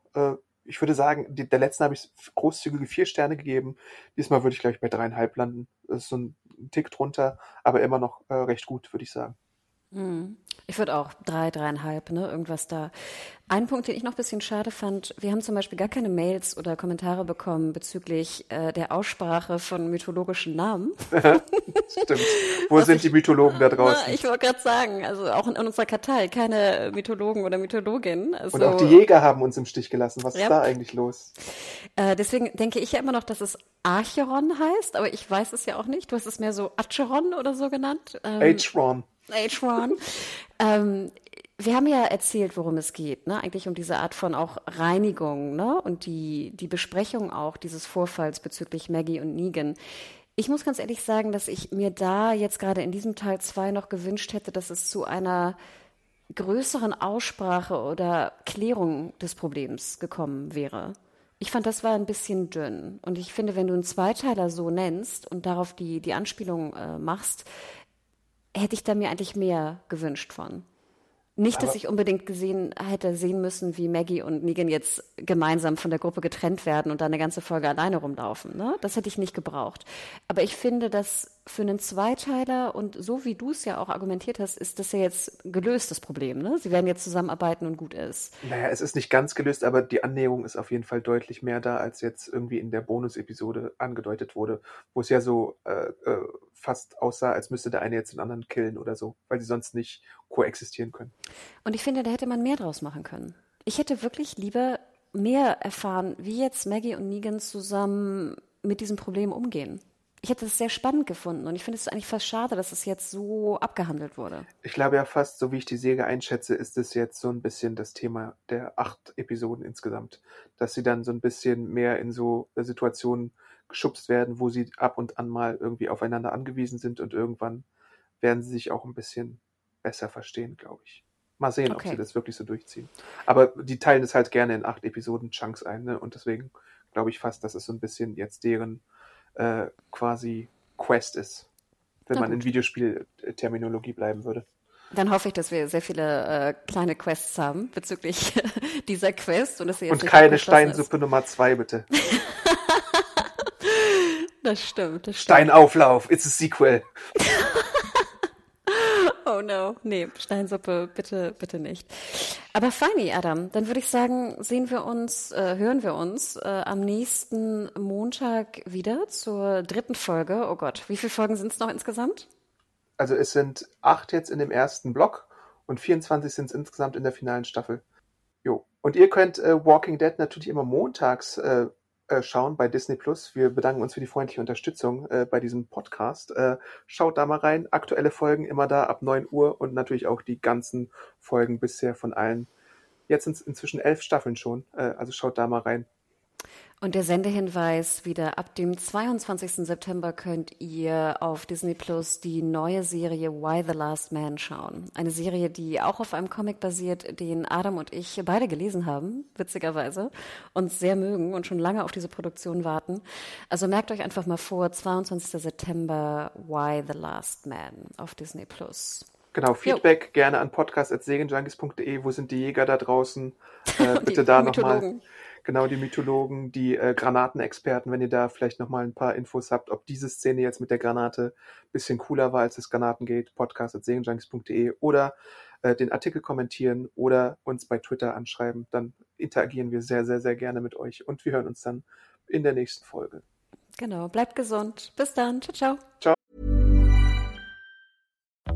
ich würde sagen, die, der letzten habe ich großzügige vier Sterne gegeben. Diesmal würde ich gleich bei dreieinhalb landen. Das ist so ein Tick drunter, aber immer noch äh, recht gut, würde ich sagen. Hm. Ich würde auch drei, dreieinhalb, ne, irgendwas da. Ein Punkt, den ich noch ein bisschen schade fand, wir haben zum Beispiel gar keine Mails oder Kommentare bekommen bezüglich äh, der Aussprache von mythologischen Namen. *laughs* Stimmt. Wo Was sind ich, die Mythologen da *laughs* draußen? Na, ich wollte gerade sagen, also auch in, in, unserer Kartei keine Mythologen oder Mythologin. Also, Und auch die Jäger haben uns im Stich gelassen. Was ja. ist da eigentlich los? Äh, deswegen denke ich ja immer noch, dass es Archeron heißt, aber ich weiß es ja auch nicht. Du hast es mehr so Acheron oder so genannt. Ähm, Acheron. Acheron. ähm, wir haben ja erzählt, worum es geht, ne? Eigentlich um diese Art von auch Reinigung, ne? Und die, die Besprechung auch dieses Vorfalls bezüglich Maggie und Negan. Ich muss ganz ehrlich sagen, dass ich mir da jetzt gerade in diesem Teil 2 noch gewünscht hätte, dass es zu einer größeren Aussprache oder Klärung des Problems gekommen wäre. Ich fand, das war ein bisschen dünn. Und ich finde, wenn du einen Zweiteiler so nennst und darauf die, die Anspielung äh, machst, hätte ich da mir eigentlich mehr gewünscht von. Nicht, dass ich unbedingt gesehen hätte sehen müssen, wie Maggie und Negan jetzt gemeinsam von der Gruppe getrennt werden und da eine ganze Folge alleine rumlaufen. Ne? Das hätte ich nicht gebraucht. Aber ich finde, dass für einen Zweiteiler und so wie du es ja auch argumentiert hast, ist das ja jetzt gelöst, das Problem. Ne? Sie werden jetzt zusammenarbeiten und gut ist. Naja, es ist nicht ganz gelöst, aber die Annäherung ist auf jeden Fall deutlich mehr da, als jetzt irgendwie in der Bonus-Episode angedeutet wurde, wo es ja so äh, äh, fast aussah, als müsste der eine jetzt den anderen killen oder so, weil sie sonst nicht koexistieren können. Und ich finde, da hätte man mehr draus machen können. Ich hätte wirklich lieber mehr erfahren, wie jetzt Maggie und Negan zusammen mit diesem Problem umgehen ich hätte es sehr spannend gefunden und ich finde es eigentlich fast schade, dass es jetzt so abgehandelt wurde. Ich glaube ja fast, so wie ich die Serie einschätze, ist es jetzt so ein bisschen das Thema der acht Episoden insgesamt, dass sie dann so ein bisschen mehr in so Situationen geschubst werden, wo sie ab und an mal irgendwie aufeinander angewiesen sind und irgendwann werden sie sich auch ein bisschen besser verstehen, glaube ich. Mal sehen, okay. ob sie das wirklich so durchziehen. Aber die teilen es halt gerne in acht Episoden Chunks ein, ne? Und deswegen glaube ich fast, dass es so ein bisschen jetzt deren äh, quasi Quest ist, wenn Na man gut. in Videospielterminologie bleiben würde. Dann hoffe ich, dass wir sehr viele äh, kleine Quests haben bezüglich *laughs* dieser Quest. Und, dass sie jetzt und keine Steinsuppe ist. Nummer zwei, bitte. *laughs* das stimmt, das stimmt. Steinauflauf, it's a sequel. *laughs* oh no, nee, Steinsuppe, bitte, bitte nicht. Aber feini, Adam, dann würde ich sagen, sehen wir uns, äh, hören wir uns äh, am nächsten Montag wieder zur dritten Folge. Oh Gott, wie viele Folgen sind es noch insgesamt? Also es sind acht jetzt in dem ersten Block und 24 sind es insgesamt in der finalen Staffel. Jo. Und ihr könnt äh, Walking Dead natürlich immer montags äh, schauen bei Disney Plus. Wir bedanken uns für die freundliche Unterstützung äh, bei diesem Podcast. Äh, schaut da mal rein. Aktuelle Folgen immer da ab 9 Uhr und natürlich auch die ganzen Folgen bisher von allen. Jetzt sind es inzwischen elf Staffeln schon. Äh, also schaut da mal rein. Und der Sendehinweis wieder ab dem 22. September könnt ihr auf Disney Plus die neue Serie Why the Last Man schauen. Eine Serie, die auch auf einem Comic basiert, den Adam und ich beide gelesen haben, witzigerweise, und sehr mögen und schon lange auf diese Produktion warten. Also merkt euch einfach mal vor, 22. September Why the Last Man auf Disney Plus. Genau, Feedback jo. gerne an podcast.segenjunkies.de. Wo sind die Jäger da draußen? Äh, *laughs* bitte da nochmal genau die Mythologen, die äh, Granatenexperten, wenn ihr da vielleicht nochmal ein paar Infos habt, ob diese Szene jetzt mit der Granate ein bisschen cooler war als das Granatengate, podcast.segenjunkies.de oder äh, den Artikel kommentieren oder uns bei Twitter anschreiben, dann interagieren wir sehr, sehr, sehr gerne mit euch und wir hören uns dann in der nächsten Folge. Genau, bleibt gesund. Bis dann. Ciao, ciao. Ciao.